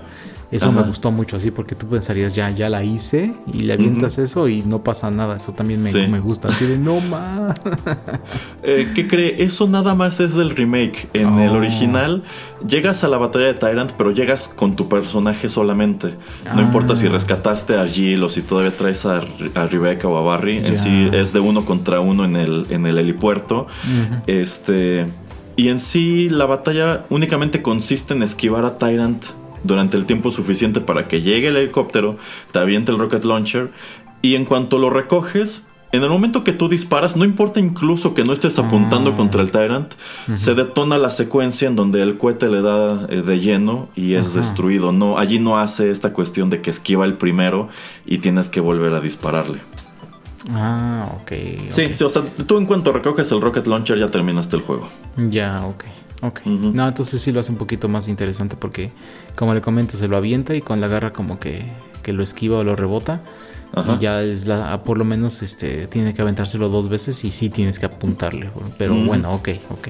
Eso me gustó mucho así porque tú pensarías ya, ya la hice y le avientas eso y no pasa nada. Eso también me, Sí. me gusta. Así de no más. Eh, ¿Qué cree? Eso nada más es del remake. En el Oh. original llegas a la batalla de Tyrant, pero llegas con tu personaje solamente. No Ah. importa si rescataste a Jill o si todavía traes a, a Rebecca o a Barry. En sí es de uno contra uno en el, en el helipuerto. Este. Y en sí la batalla únicamente consiste en esquivar a Tyrant durante el tiempo suficiente para que llegue el helicóptero, te aviente el rocket launcher y en cuanto lo recoges, en el momento que tú disparas, no importa incluso que no estés apuntando Ah. contra el Tyrant, se detona la secuencia en donde el cohete le da eh, de lleno y es destruido. No, allí no hace esta cuestión de que esquiva el primero y tienes que volver a dispararle. Ah, ok. Sí, sí, o sea, tú en cuanto recoges el rocket launcher ya terminaste el juego. Ya, ok. Ok. No, entonces sí lo hace un poquito más interesante porque, como le comento, se lo avienta y con la garra como que, que lo esquiva o lo rebota. Ajá. Y ya es la, ah, por lo menos este, tiene que aventárselo dos veces y sí tienes que apuntarle. Pero bueno, ok, ok.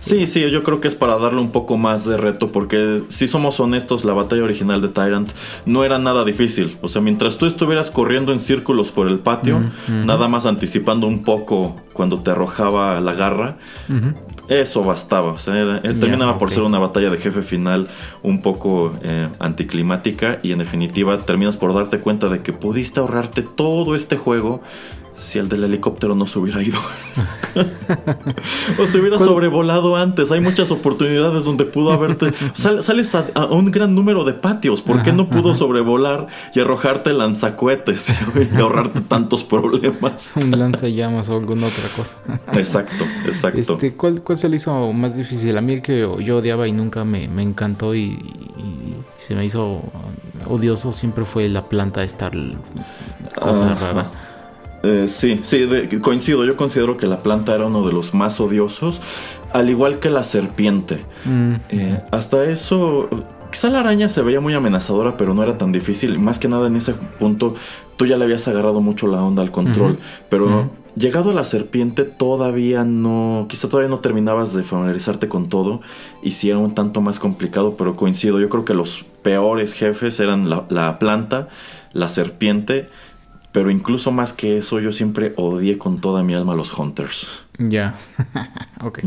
Sí, sí, yo creo que es para darle un poco más de reto, porque si somos honestos, la batalla original de Tyrant no era nada difícil. O sea, mientras tú estuvieras corriendo en círculos por el patio, nada más anticipando un poco cuando te arrojaba la garra, eso bastaba. O sea, era- él terminaba por ser una batalla de jefe final un poco eh, anticlimática y en definitiva terminas por darte cuenta de que pudiste ahorrarte todo este juego si el del helicóptero no se hubiera ido. o se hubiera sobrevolado antes. Hay muchas oportunidades donde pudo haberte. Sal- sales a, a un gran número de patios. ¿Por qué no pudo sobrevolar y arrojarte lanzacohetes y ahorrarte tantos problemas? Un lanzallamas o alguna otra cosa. Exacto, exacto. Este, ¿cuál, ¿Cuál se le hizo más difícil? A mí el que yo odiaba y nunca me, me encantó y, y se me hizo odioso siempre fue la planta esta l- cosa rara. Eh, sí, sí, de- coincido. Yo considero que la planta era uno de los más odiosos, al igual que la serpiente. Mm, Eh, hasta eso, quizá la araña se veía muy amenazadora, pero no era tan difícil. Más que nada en ese punto, tú ya le habías agarrado mucho la onda al control. Pero llegado a la serpiente, todavía no, quizá todavía no terminabas de familiarizarte con todo. Y sí era un tanto más complicado, pero coincido. Yo creo que los peores jefes eran la, la planta, la serpiente. Pero incluso más que eso, yo siempre odié con toda mi alma a los hunters. ya. ok.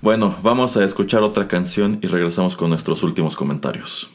Bueno, vamos a escuchar otra canción y regresamos con nuestros últimos comentarios.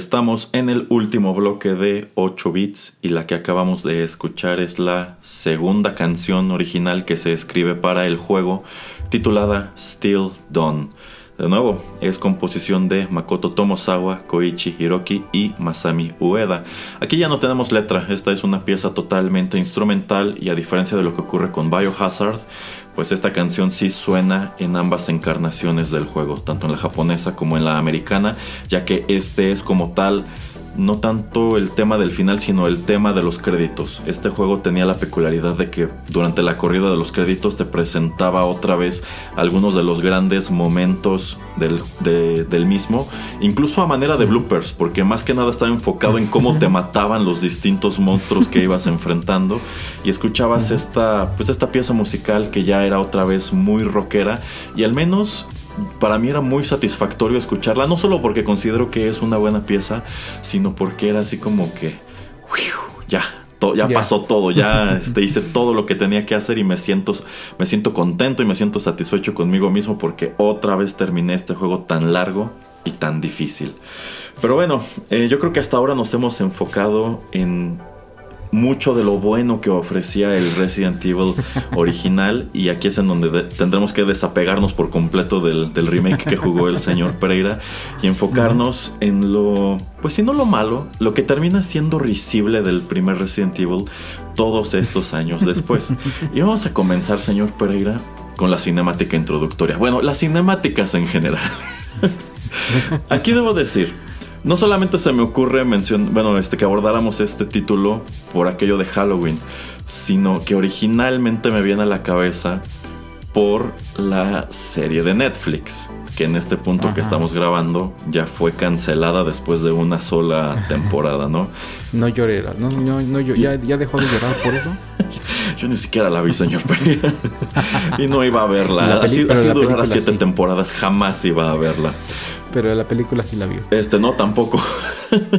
Estamos en el último bloque de 8 bits y la que acabamos de escuchar es la segunda canción original que se escribe para el juego titulada Still Dawn. De nuevo, es composición de Makoto Tomosawa, Koichi Hiroki y Masami Ueda. Aquí ya no tenemos letra, esta es una pieza totalmente instrumental y a diferencia de lo que ocurre con Biohazard, pues esta canción sí suena en ambas encarnaciones del juego, tanto en la japonesa como en la americana, ya que este es como tal no tanto el tema del final, sino el tema de los créditos. Este juego tenía la peculiaridad de que durante la corrida de los créditos te presentaba otra vez algunos de los grandes momentos del, de- del mismo, incluso a manera de bloopers, porque más que nada estaba enfocado en cómo te mataban los distintos monstruos que ibas enfrentando y escuchabas esta, pues esta pieza musical que ya era otra vez muy rockera y al menos para mí era muy satisfactorio escucharla, no solo porque considero que es una buena pieza, sino porque era así como que, "Uiu, ya, to- ya Ya. pasó todo, ya este, hice todo lo que tenía que hacer y me siento, me siento contento y me siento satisfecho conmigo mismo porque otra vez terminé este juego tan largo y tan difícil. Pero bueno, eh, yo creo que hasta ahora nos hemos enfocado en mucho de lo bueno que ofrecía el Resident Evil original y aquí es en donde de- tendremos que desapegarnos por completo del, del remake que jugó el señor Pereira y enfocarnos en lo, pues si no lo malo, lo que termina siendo risible del primer Resident Evil todos estos años después. Y vamos a comenzar, señor Pereira, con la cinemática introductoria. Bueno, las cinemáticas en general. Aquí debo decir, no solamente se me ocurre mencionar, bueno, este, que abordáramos este título por aquello de Halloween, sino que originalmente me viene a la cabeza por la serie de Netflix, que en este punto que estamos grabando ya fue cancelada después de una sola temporada, ¿no? No lloré, no, no, no, yo- ya, ya dejó de llorar por eso. Yo ni siquiera la vi, señor Pereira. y no iba a verla. Así así la durara siete sí. temporadas, jamás iba a verla. Pero la película sí la vio. Este, no, tampoco.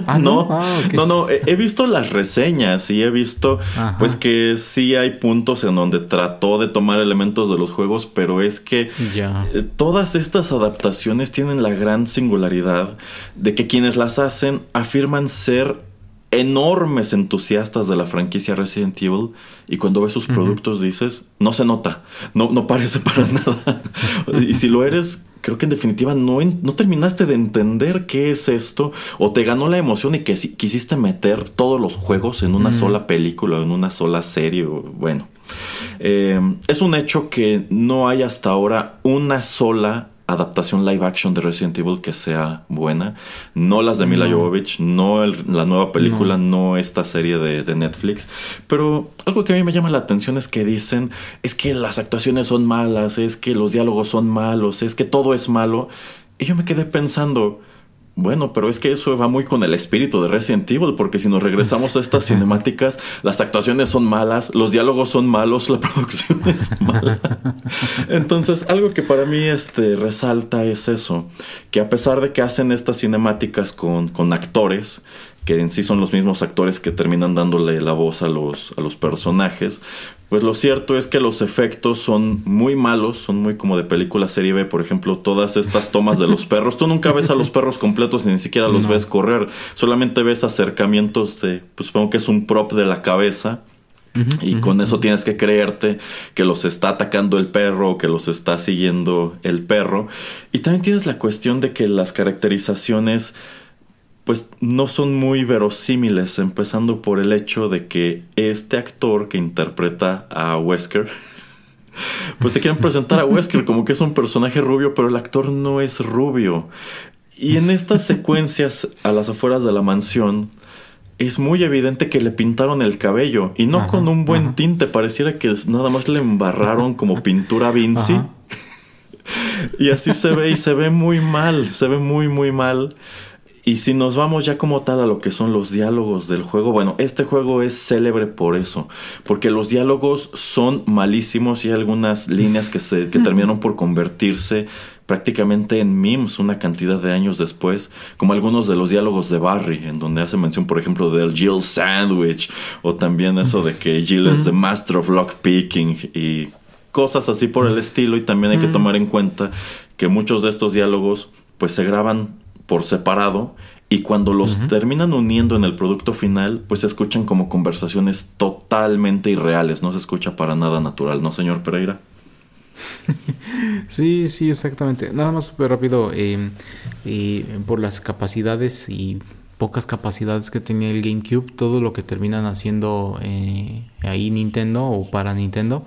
Ah, no, ¿no? Ah, no, no, he, he visto las reseñas y he visto, Ajá. pues que sí hay puntos en donde trató de tomar elementos de los juegos, pero es que Ya. eh, todas estas adaptaciones tienen la gran singularidad de que quienes las hacen afirman ser enormes entusiastas de la franquicia Resident Evil y cuando ves sus productos dices, no se nota, no, no parece para nada. y si lo eres, creo que en definitiva no, no terminaste de entender qué es esto o te ganó la emoción y que si- quisiste meter todos los juegos en una sola película o en una sola serie. o- bueno, Eh, es un hecho que no hay hasta ahora una sola adaptación live action de Resident Evil que sea buena. No las de Mila Jovovich, no el- la nueva película, no, esta serie de, de Netflix. Pero algo que a mí me llama la atención es que dicen es que las actuaciones son malas, es que los diálogos son malos, es que todo es malo. Y yo me quedé pensando, bueno, pero es que eso va muy con el espíritu de Resident Evil, porque si nos regresamos a estas cinemáticas, las actuaciones son malas, los diálogos son malos, la producción es mala. Entonces, algo que para mí este, resalta es eso, que a pesar de que hacen estas cinemáticas con, con actores, que en sí son los mismos actores que terminan dándole la voz a los, a los personajes, pues lo cierto es que los efectos son muy malos, son muy como de película serie B, por ejemplo, todas estas tomas de los perros. Tú nunca ves a los perros completos ni siquiera los ves correr, solamente ves acercamientos de, pues supongo que es un prop de la cabeza. Y con eso tienes que creerte que los está atacando el perro o que los está siguiendo el perro. Y también tienes la cuestión de que las caracterizaciones pues no son muy verosímiles, empezando por el hecho de que este actor que interpreta a Wesker, pues te quieren presentar a Wesker como que es un personaje rubio, pero el actor no es rubio. Y en estas secuencias a las afueras de la mansión, es muy evidente que le pintaron el cabello y no Ajá, con un buen ajá. tinte, pareciera que nada más le embarraron como pintura Vinci. Ajá. Y así se ve y se ve muy mal, se ve muy muy mal. Y si nos vamos ya como tal a lo que son los diálogos del juego, bueno, este juego es célebre por eso, porque los diálogos son malísimos y hay algunas líneas que se que terminaron por convertirse prácticamente en memes una cantidad de años después, como algunos de los diálogos de Barry, en donde hace mención, por ejemplo, del Jill Sandwich, o también eso de que Jill es the master of lockpicking y cosas así por el estilo y también hay que tomar en cuenta que muchos de estos diálogos pues se graban por separado Y cuando los terminan uniendo en el producto final, pues se escuchan como conversaciones totalmente irreales. No se escucha para nada natural, ¿no, señor Pereira? Sí, sí, exactamente. Nada más súper rápido, eh, eh, por las capacidades y pocas capacidades que tenía el GameCube, todo lo que terminan haciendo eh, ahí Nintendo o para Nintendo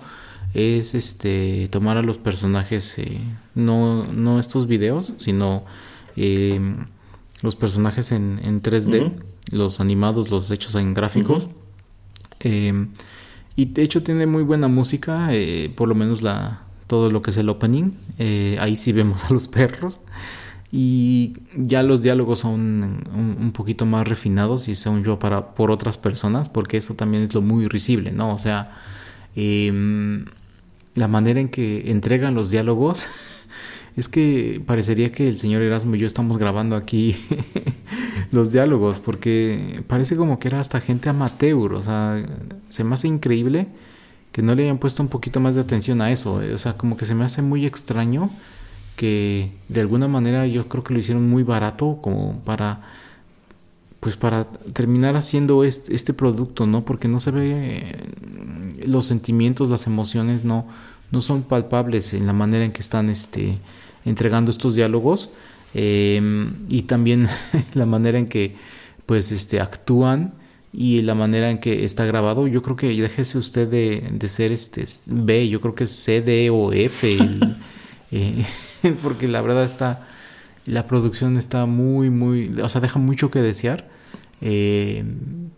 es este tomar a los personajes, eh, no, no estos videos, sino eh, los personajes en, en 3D, los animados, los hechos en gráficos. Eh, y de hecho tiene muy buena música, eh, por lo menos la todo lo que es el opening. Eh, ahí sí vemos a los perros. Y ya los diálogos son un, un poquito más refinados y según yo para por otras personas, porque eso también es lo muy risible, ¿no? O sea, em, la manera en que entregan los diálogos es que parecería que el señor Erasmo y yo estamos grabando aquí los diálogos, porque parece como que era hasta gente amateur, o sea, se me hace increíble que no le hayan puesto un poquito más de atención a eso, eh, o sea, como que se me hace muy extraño que de alguna manera yo creo que lo hicieron muy barato como para pues para terminar haciendo este, este producto, ¿no? Porque no se ve eh, los sentimientos, las emociones no no son palpables en la manera en que están este entregando estos diálogos eh, y también la manera en que pues este actúan y la manera en que está grabado yo creo que déjese usted de, de ser este B yo creo que es C D o F el- eh, porque la verdad está la producción está muy muy o sea deja mucho que desear eh,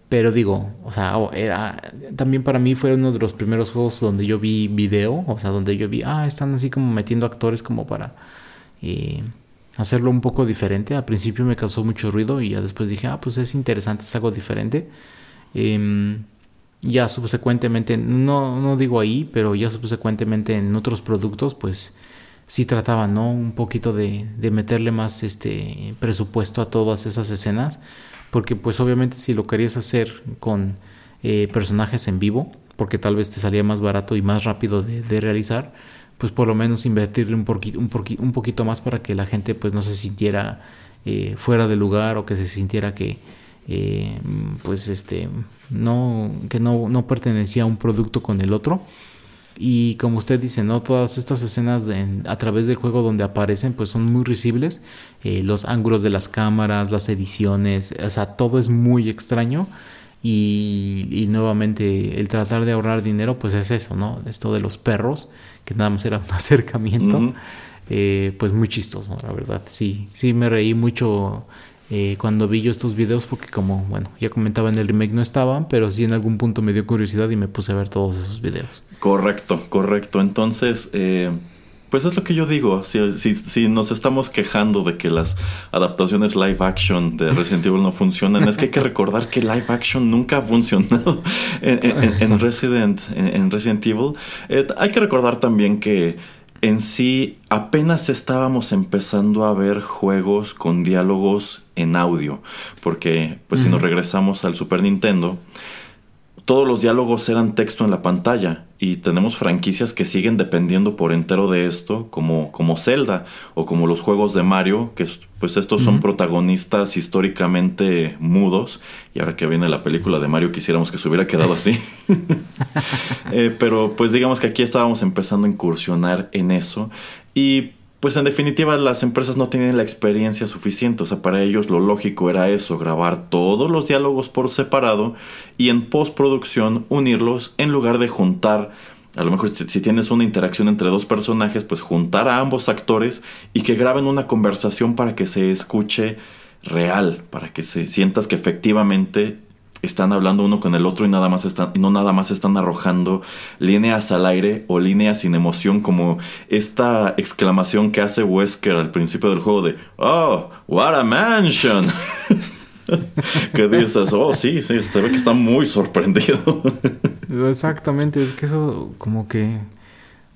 pero digo o sea era también para mí fue uno de los primeros juegos donde yo vi video o sea donde yo vi ah están así como metiendo actores como para eh, hacerlo un poco diferente. Al principio me causó mucho ruido y ya después dije ah pues es interesante es algo diferente. Em, ya subsecuentemente, no, no digo ahí, pero ya subsecuentemente en otros productos, pues sí trataban, ¿no? Un poquito de, de meterle más este presupuesto a todas esas escenas, porque pues obviamente si lo querías hacer con eh, personajes en vivo, porque tal vez te salía más barato y más rápido de, realizar, pues por lo menos invertirle un, poqui- un, poqui- un poquito más para que la gente pues no se sintiera eh, fuera de lugar o que se sintiera que eh, pues este no que no, no pertenecía a un producto con el otro y como usted dice no todas estas escenas en- a través del juego donde aparecen pues son muy risibles. Eh, los ángulos de las cámaras las ediciones o sea todo es muy extraño. Y, y nuevamente el tratar de ahorrar dinero pues es eso no esto de los perros que nada más era un acercamiento eh, pues muy chistoso, la verdad. Sí, sí me reí mucho eh, cuando vi yo estos videos porque como, bueno, ya comentaba en el remake no estaban, pero sí en algún punto me dio curiosidad y me puse a ver todos esos videos. Correcto, correcto. Entonces, eh, pues es lo que yo digo. Si, si, si nos estamos quejando de que las adaptaciones live action de Resident Evil no funcionan, es que hay que recordar que live action nunca ha funcionado en, en- en- en Resident, en, en Resident Evil. Eh, hay que recordar también que en sí apenas estábamos empezando a ver juegos con diálogos en audio. Porque, pues si nos regresamos al Super Nintendo, todos los diálogos eran texto en la pantalla y tenemos franquicias que siguen dependiendo por entero de esto, como, como Zelda o como los juegos de Mario, que es- pues estos son protagonistas históricamente mudos y ahora que viene la película de Mario quisiéramos que se hubiera quedado así. Eh, pero pues digamos que aquí estábamos empezando a incursionar en eso y pues en definitiva las empresas no tienen la experiencia suficiente, o sea, para ellos lo lógico era eso, grabar todos los diálogos por separado y en postproducción unirlos en lugar de juntar, a lo mejor si, tienes una interacción entre dos personajes, pues juntar a ambos actores y que graben una conversación para que se escuche real, para que se sientas que efectivamente están hablando uno con el otro y nada más están y no nada más están arrojando líneas al aire o líneas sin emoción como esta exclamación que hace Wesker al principio del juego de oh what a mansion que dices oh sí sí se ve que está muy sorprendido Exactamente, es que eso como que,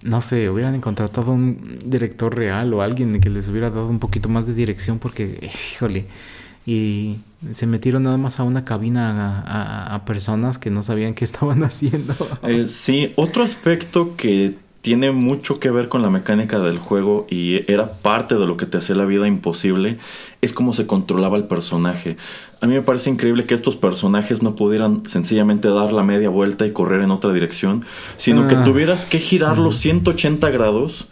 no sé, hubieran contratado un director real o alguien que les hubiera dado un poquito más de dirección porque, híjole, y se metieron nada más a una cabina a, a- a personas que no sabían qué estaban haciendo. Eh, sí, otro aspecto que tiene mucho que ver con la mecánica del juego y era parte de lo que te hacía la vida imposible, es cómo se controlaba el personaje. A mí me parece increíble que estos personajes no pudieran sencillamente dar la media vuelta y correr en otra dirección, sino que Ah. tuvieras que girarlos 180 grados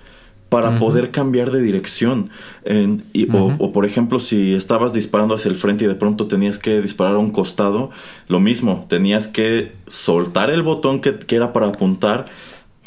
para poder cambiar de dirección. En- y- o, o, por ejemplo, si estabas disparando hacia el frente y de pronto tenías que disparar a un costado, lo mismo, tenías que soltar el botón que, que era para apuntar,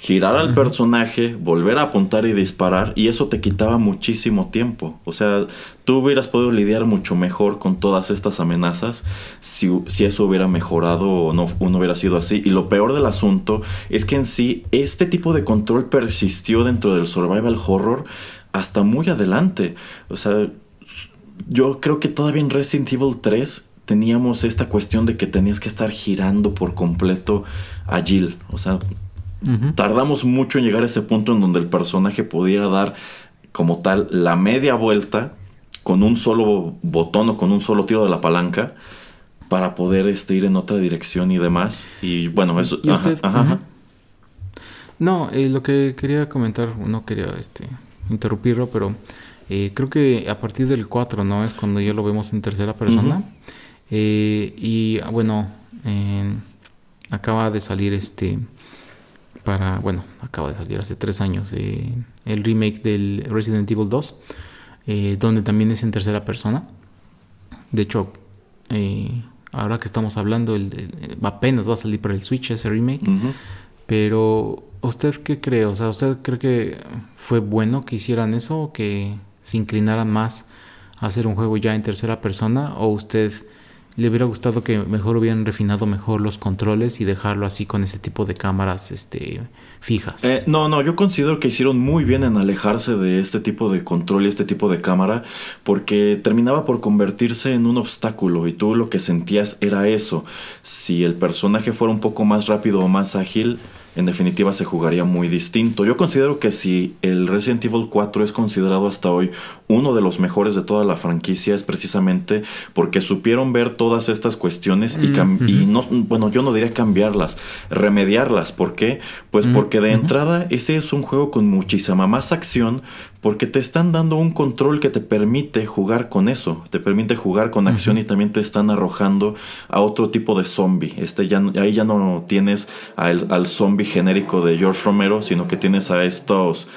girar al personaje, volver a apuntar y disparar, y eso te quitaba muchísimo tiempo. O sea, tú hubieras podido lidiar mucho mejor con todas estas amenazas si, si eso hubiera mejorado o no, o no hubiera sido así. Y lo peor del asunto es que en sí este tipo de control persistió dentro del survival horror hasta muy adelante. O sea, yo creo que todavía en Resident Evil 3 teníamos esta cuestión de que tenías que estar girando por completo a Jill. O sea, tardamos mucho en llegar a ese punto en donde el personaje pudiera dar como tal la media vuelta con un solo botón o con un solo tiro de la palanca para poder este, ir en otra dirección y demás. Y bueno, eso... ¿Y usted? ajá. No, eh, lo que quería comentar, no quería este interrumpirlo, pero eh, creo que a partir del 4, ¿no? Es cuando ya lo vemos en tercera persona. Eh, y ah, bueno, acaba de salir este para, bueno, acaba de salir hace tres años eh, el remake del Resident Evil 2, eh, donde también es en tercera persona. De hecho, eh, ahora que estamos hablando, el, el- apenas va a salir para el Switch ese remake. Pero, ¿usted qué cree? O sea, ¿usted cree que fue bueno que hicieran eso o que se inclinaran más a hacer un juego ya en tercera persona? ¿O usted le hubiera gustado que mejor hubieran refinado mejor los controles y dejarlo así con ese tipo de cámaras este, fijas? Eh, no, no, yo considero que hicieron muy bien en alejarse de este tipo de control y este tipo de cámara, porque terminaba por convertirse en un obstáculo y tú lo que sentías era eso. Si el personaje fuera un poco más rápido o más ágil, en definitiva se jugaría muy distinto. Yo considero que si el Resident Evil 4 es considerado hasta hoy uno de los mejores de toda la franquicia es precisamente porque supieron ver todas estas cuestiones y, y no, bueno, yo no diría cambiarlas, remediarlas. ¿Por qué? Pues porque de entrada ese es un juego con muchísima más acción porque te están dando un control que te permite jugar con eso, te permite jugar con acción y también te están arrojando a otro tipo de zombie. Este ya, no- ahí ya no tienes al, al zombie genérico de George Romero, sino que tienes a estos,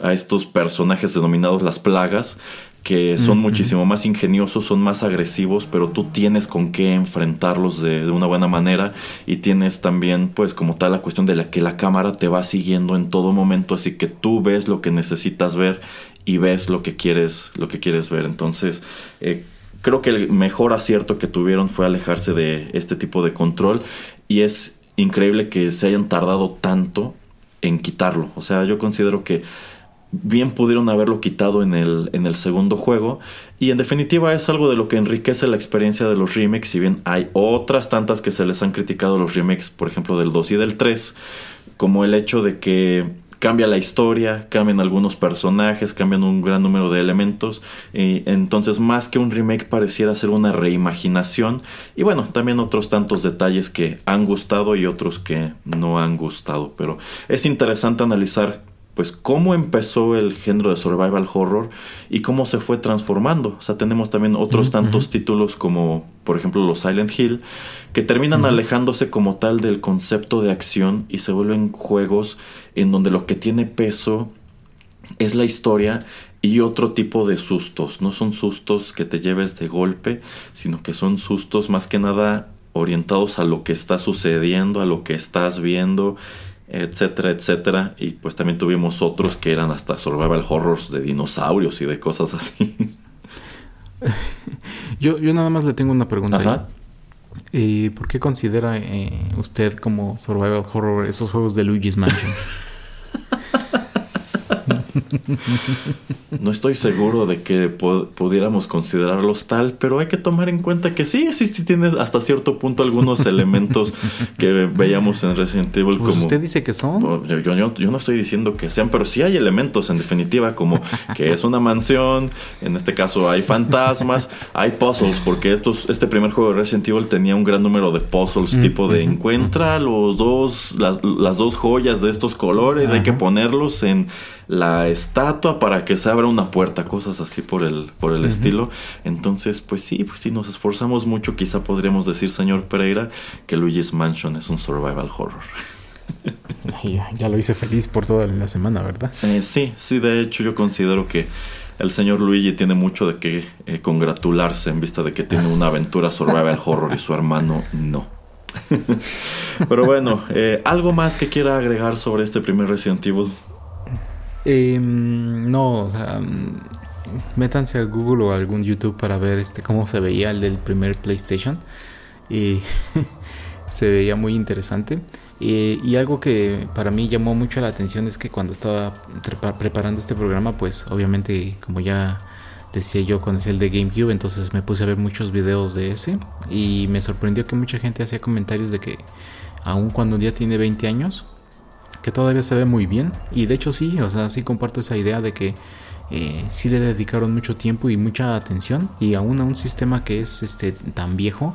a estos personajes denominados las plagas, que son muchísimo más ingeniosos, son más agresivos, pero tú tienes con qué enfrentarlos de, de una buena manera y tienes también pues como tal la cuestión de la que la cámara te va siguiendo en todo momento, así que tú ves lo que necesitas ver y ves lo que quieres, lo que quieres ver. Entonces, eh, creo que el mejor acierto que tuvieron fue alejarse de este tipo de control y es increíble que se hayan tardado tanto en quitarlo. O sea, yo considero que bien pudieron haberlo quitado en el, en el segundo juego. Y en definitiva es algo de lo que enriquece la experiencia de los remakes. Si bien hay otras tantas que se les han criticado los remakes, por ejemplo del 2 y del 3, como el hecho de que cambia la historia, cambian algunos personajes, cambian un gran número de elementos. Y entonces más que un remake pareciera ser una reimaginación. Y bueno, también otros tantos detalles que han gustado y otros que no han gustado. Pero es interesante analizar pues cómo empezó el género de survival horror y cómo se fue transformando. O sea, tenemos también otros tantos títulos como, por ejemplo, los Silent Hill, que terminan alejándose como tal del concepto de acción y se vuelven juegos en donde lo que tiene peso es la historia y otro tipo de sustos. No son sustos que te lleves de golpe, sino que son sustos más que nada orientados a lo que está sucediendo, a lo que estás viendo, etcétera, etcétera. Y pues también tuvimos otros que eran hasta survival horrors de dinosaurios y de cosas así. Yo, yo nada más le tengo una pregunta. Ajá. Eh, ¿Por qué considera eh, usted como survival horror esos juegos de Luigi's Mansion? No estoy seguro de que pu- pudiéramos considerarlos tal, pero hay que tomar en cuenta que sí, sí, sí tiene hasta cierto punto algunos elementos que veíamos en Resident Evil Pues como... usted dice que son. Yo, yo- yo- no estoy diciendo que sean, pero sí hay elementos en definitiva, como que es una mansión, en este caso hay fantasmas, hay puzzles, porque estos, este primer juego de Resident Evil tenía un gran número de puzzles, tipo de encuentra los dos, las, las dos joyas de estos colores, hay que ponerlos en la estatua para que se abra una puerta, cosas así por el, por el estilo. Entonces, pues sí, pues si nos esforzamos mucho, quizá podríamos decir, señor Pereira, que Luigi's Mansion es un survival horror. Ya, ya lo hice feliz por toda la semana, ¿verdad? Eh, sí, sí, de hecho yo considero que el señor Luigi tiene mucho de qué eh, congratularse en vista de que tiene una aventura survival horror y su hermano no. Pero bueno, eh, ¿algo más que quiera agregar sobre este primer Resident Evil? Eh, no, o sea, métanse a Google o a algún YouTube para ver este cómo se veía el del primer PlayStation. Y se veía muy interesante. Y algo que para mí llamó mucho la atención es que cuando estaba preparando este programa, pues obviamente, como ya decía yo, conocí el de GameCube, entonces me puse a ver muchos videos de ese. Y me sorprendió que mucha gente hacía comentarios de que, aun cuando ya tiene 20 años, que todavía se ve muy bien. Y de hecho sí, o sea, sí comparto esa idea de que eh, sí le dedicaron mucho tiempo y mucha atención. Y aún a un sistema que es este tan viejo,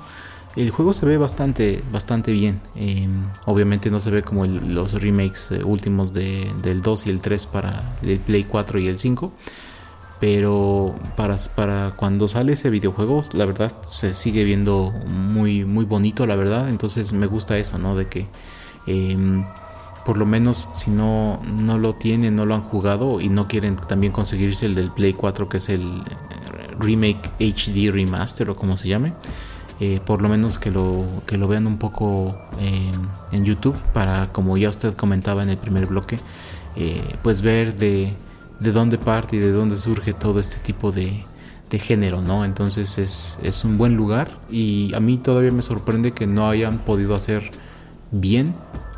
el juego se ve bastante, bastante bien. Eh, obviamente no se ve como los remakes eh, últimos de- del 2 y el 3 para el Play 4 y el 5. Pero para, para cuando sale ese videojuego, la verdad se sigue viendo muy, muy bonito, la verdad. Entonces me gusta eso, ¿no? De que em, por lo menos si no, no lo tienen, no lo han jugado y no quieren también conseguirse el del Play 4, que es el eh, Remake HD Remaster o como se llame. eh, por lo menos que lo, que lo vean un poco en, en YouTube para, como ya usted comentaba en el primer bloque, eh, pues ver de, de dónde parte y de dónde surge todo este tipo de, de género, ¿no? Entonces es, es un buen lugar y a mí todavía me sorprende que no hayan podido hacer bien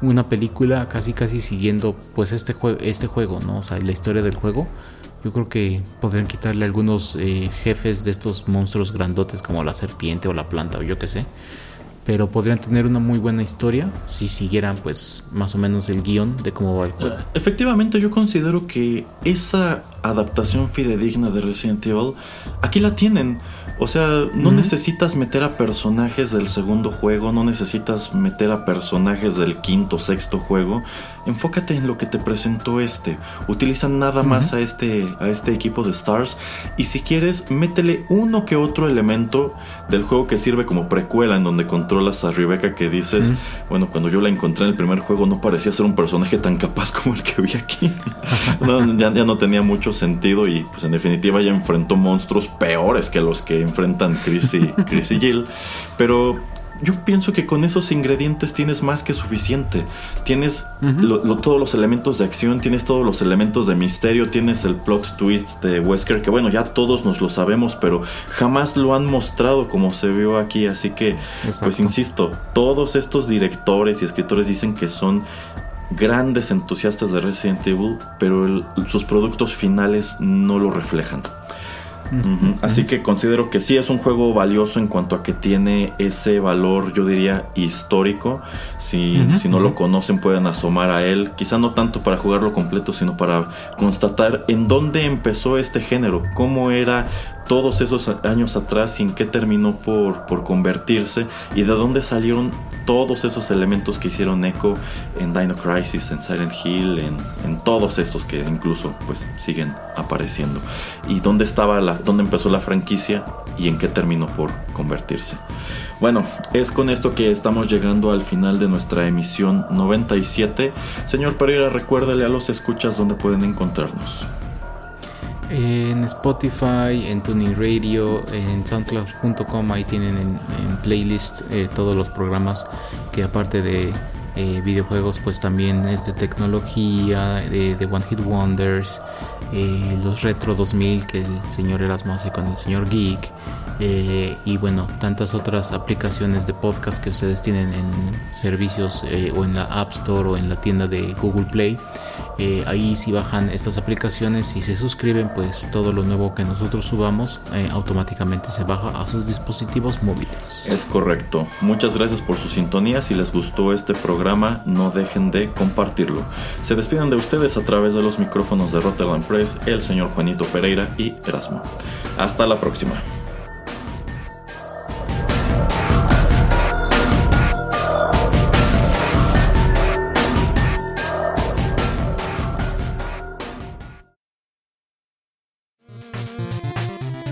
una película casi casi siguiendo pues este, este juego, ¿no? O sea, la historia del juego. Yo creo que podrían quitarle algunos eh, jefes de estos monstruos grandotes como la serpiente o la planta o yo qué sé. Pero podrían tener una muy buena historia si siguieran pues más o menos el guion de cómo va el juego. Efectivamente, yo considero que esa adaptación fidedigna de Resident Evil, aquí la tienen. O sea, no necesitas meter a personajes del segundo juego, no necesitas meter a personajes del quinto, sexto juego. Enfócate en lo que te presentó este. Utiliza nada más a este, a este equipo de Stars. Y si quieres, métele uno que otro elemento del juego que sirve como precuela, en donde controlas a Rebecca que dices, bueno, cuando yo la encontré en el primer juego no parecía ser un personaje tan capaz como el que vi aquí. No, ya, ya no tenía mucho sentido y pues en definitiva ya enfrentó monstruos peores que los que enfrentan Chris y, Chris y Jill. Pero yo pienso que con esos ingredientes tienes más que suficiente. Tienes lo- lo- todos los elementos de acción, tienes todos los elementos de misterio, tienes el plot twist de Wesker, que bueno, ya todos nos lo sabemos, pero jamás lo han mostrado como se vio aquí. Así que, pues insisto, todos estos directores y escritores dicen que son grandes entusiastas de Resident Evil, pero el- sus productos finales no lo reflejan. Así que considero que sí es un juego valioso en cuanto a que tiene ese valor, yo diría, histórico. Si, si no lo conocen pueden asomar a él, quizá no tanto para jugarlo completo, sino para constatar en dónde empezó este género, cómo era todos esos años atrás y en qué terminó por, por convertirse y de dónde salieron todos esos elementos que hicieron eco en Dino Crisis, en Silent Hill, en, en todos estos que incluso pues siguen apareciendo y dónde estaba la, dónde empezó la franquicia y en qué terminó por convertirse. Bueno, es con esto que estamos llegando al final de nuestra emisión 97. Señor Pereira, recuérdale a los escuchas dónde pueden encontrarnos. En Spotify, en Tuning Radio, en SoundCloud.com, ahí tienen en, en playlist eh, todos los programas que aparte de eh, videojuegos, pues también es de tecnología, de, One Hit Wonders, eh, los Retro 2000 que el señor Erasmo hace con el señor Geek, y bueno, tantas otras aplicaciones de podcast que ustedes tienen en servicios o en la App Store o en la tienda de Google Play. Eh, ahí si bajan estas aplicaciones y se suscriben, pues todo lo nuevo que nosotros subamos eh, automáticamente se baja a sus dispositivos móviles. Es correcto. Muchas gracias por su sintonía. Si les gustó este programa, no dejen de compartirlo. Se despiden de ustedes a través de los micrófonos de Rotterdam Press, el señor Juanito Pereira y Erasmo. Hasta la próxima.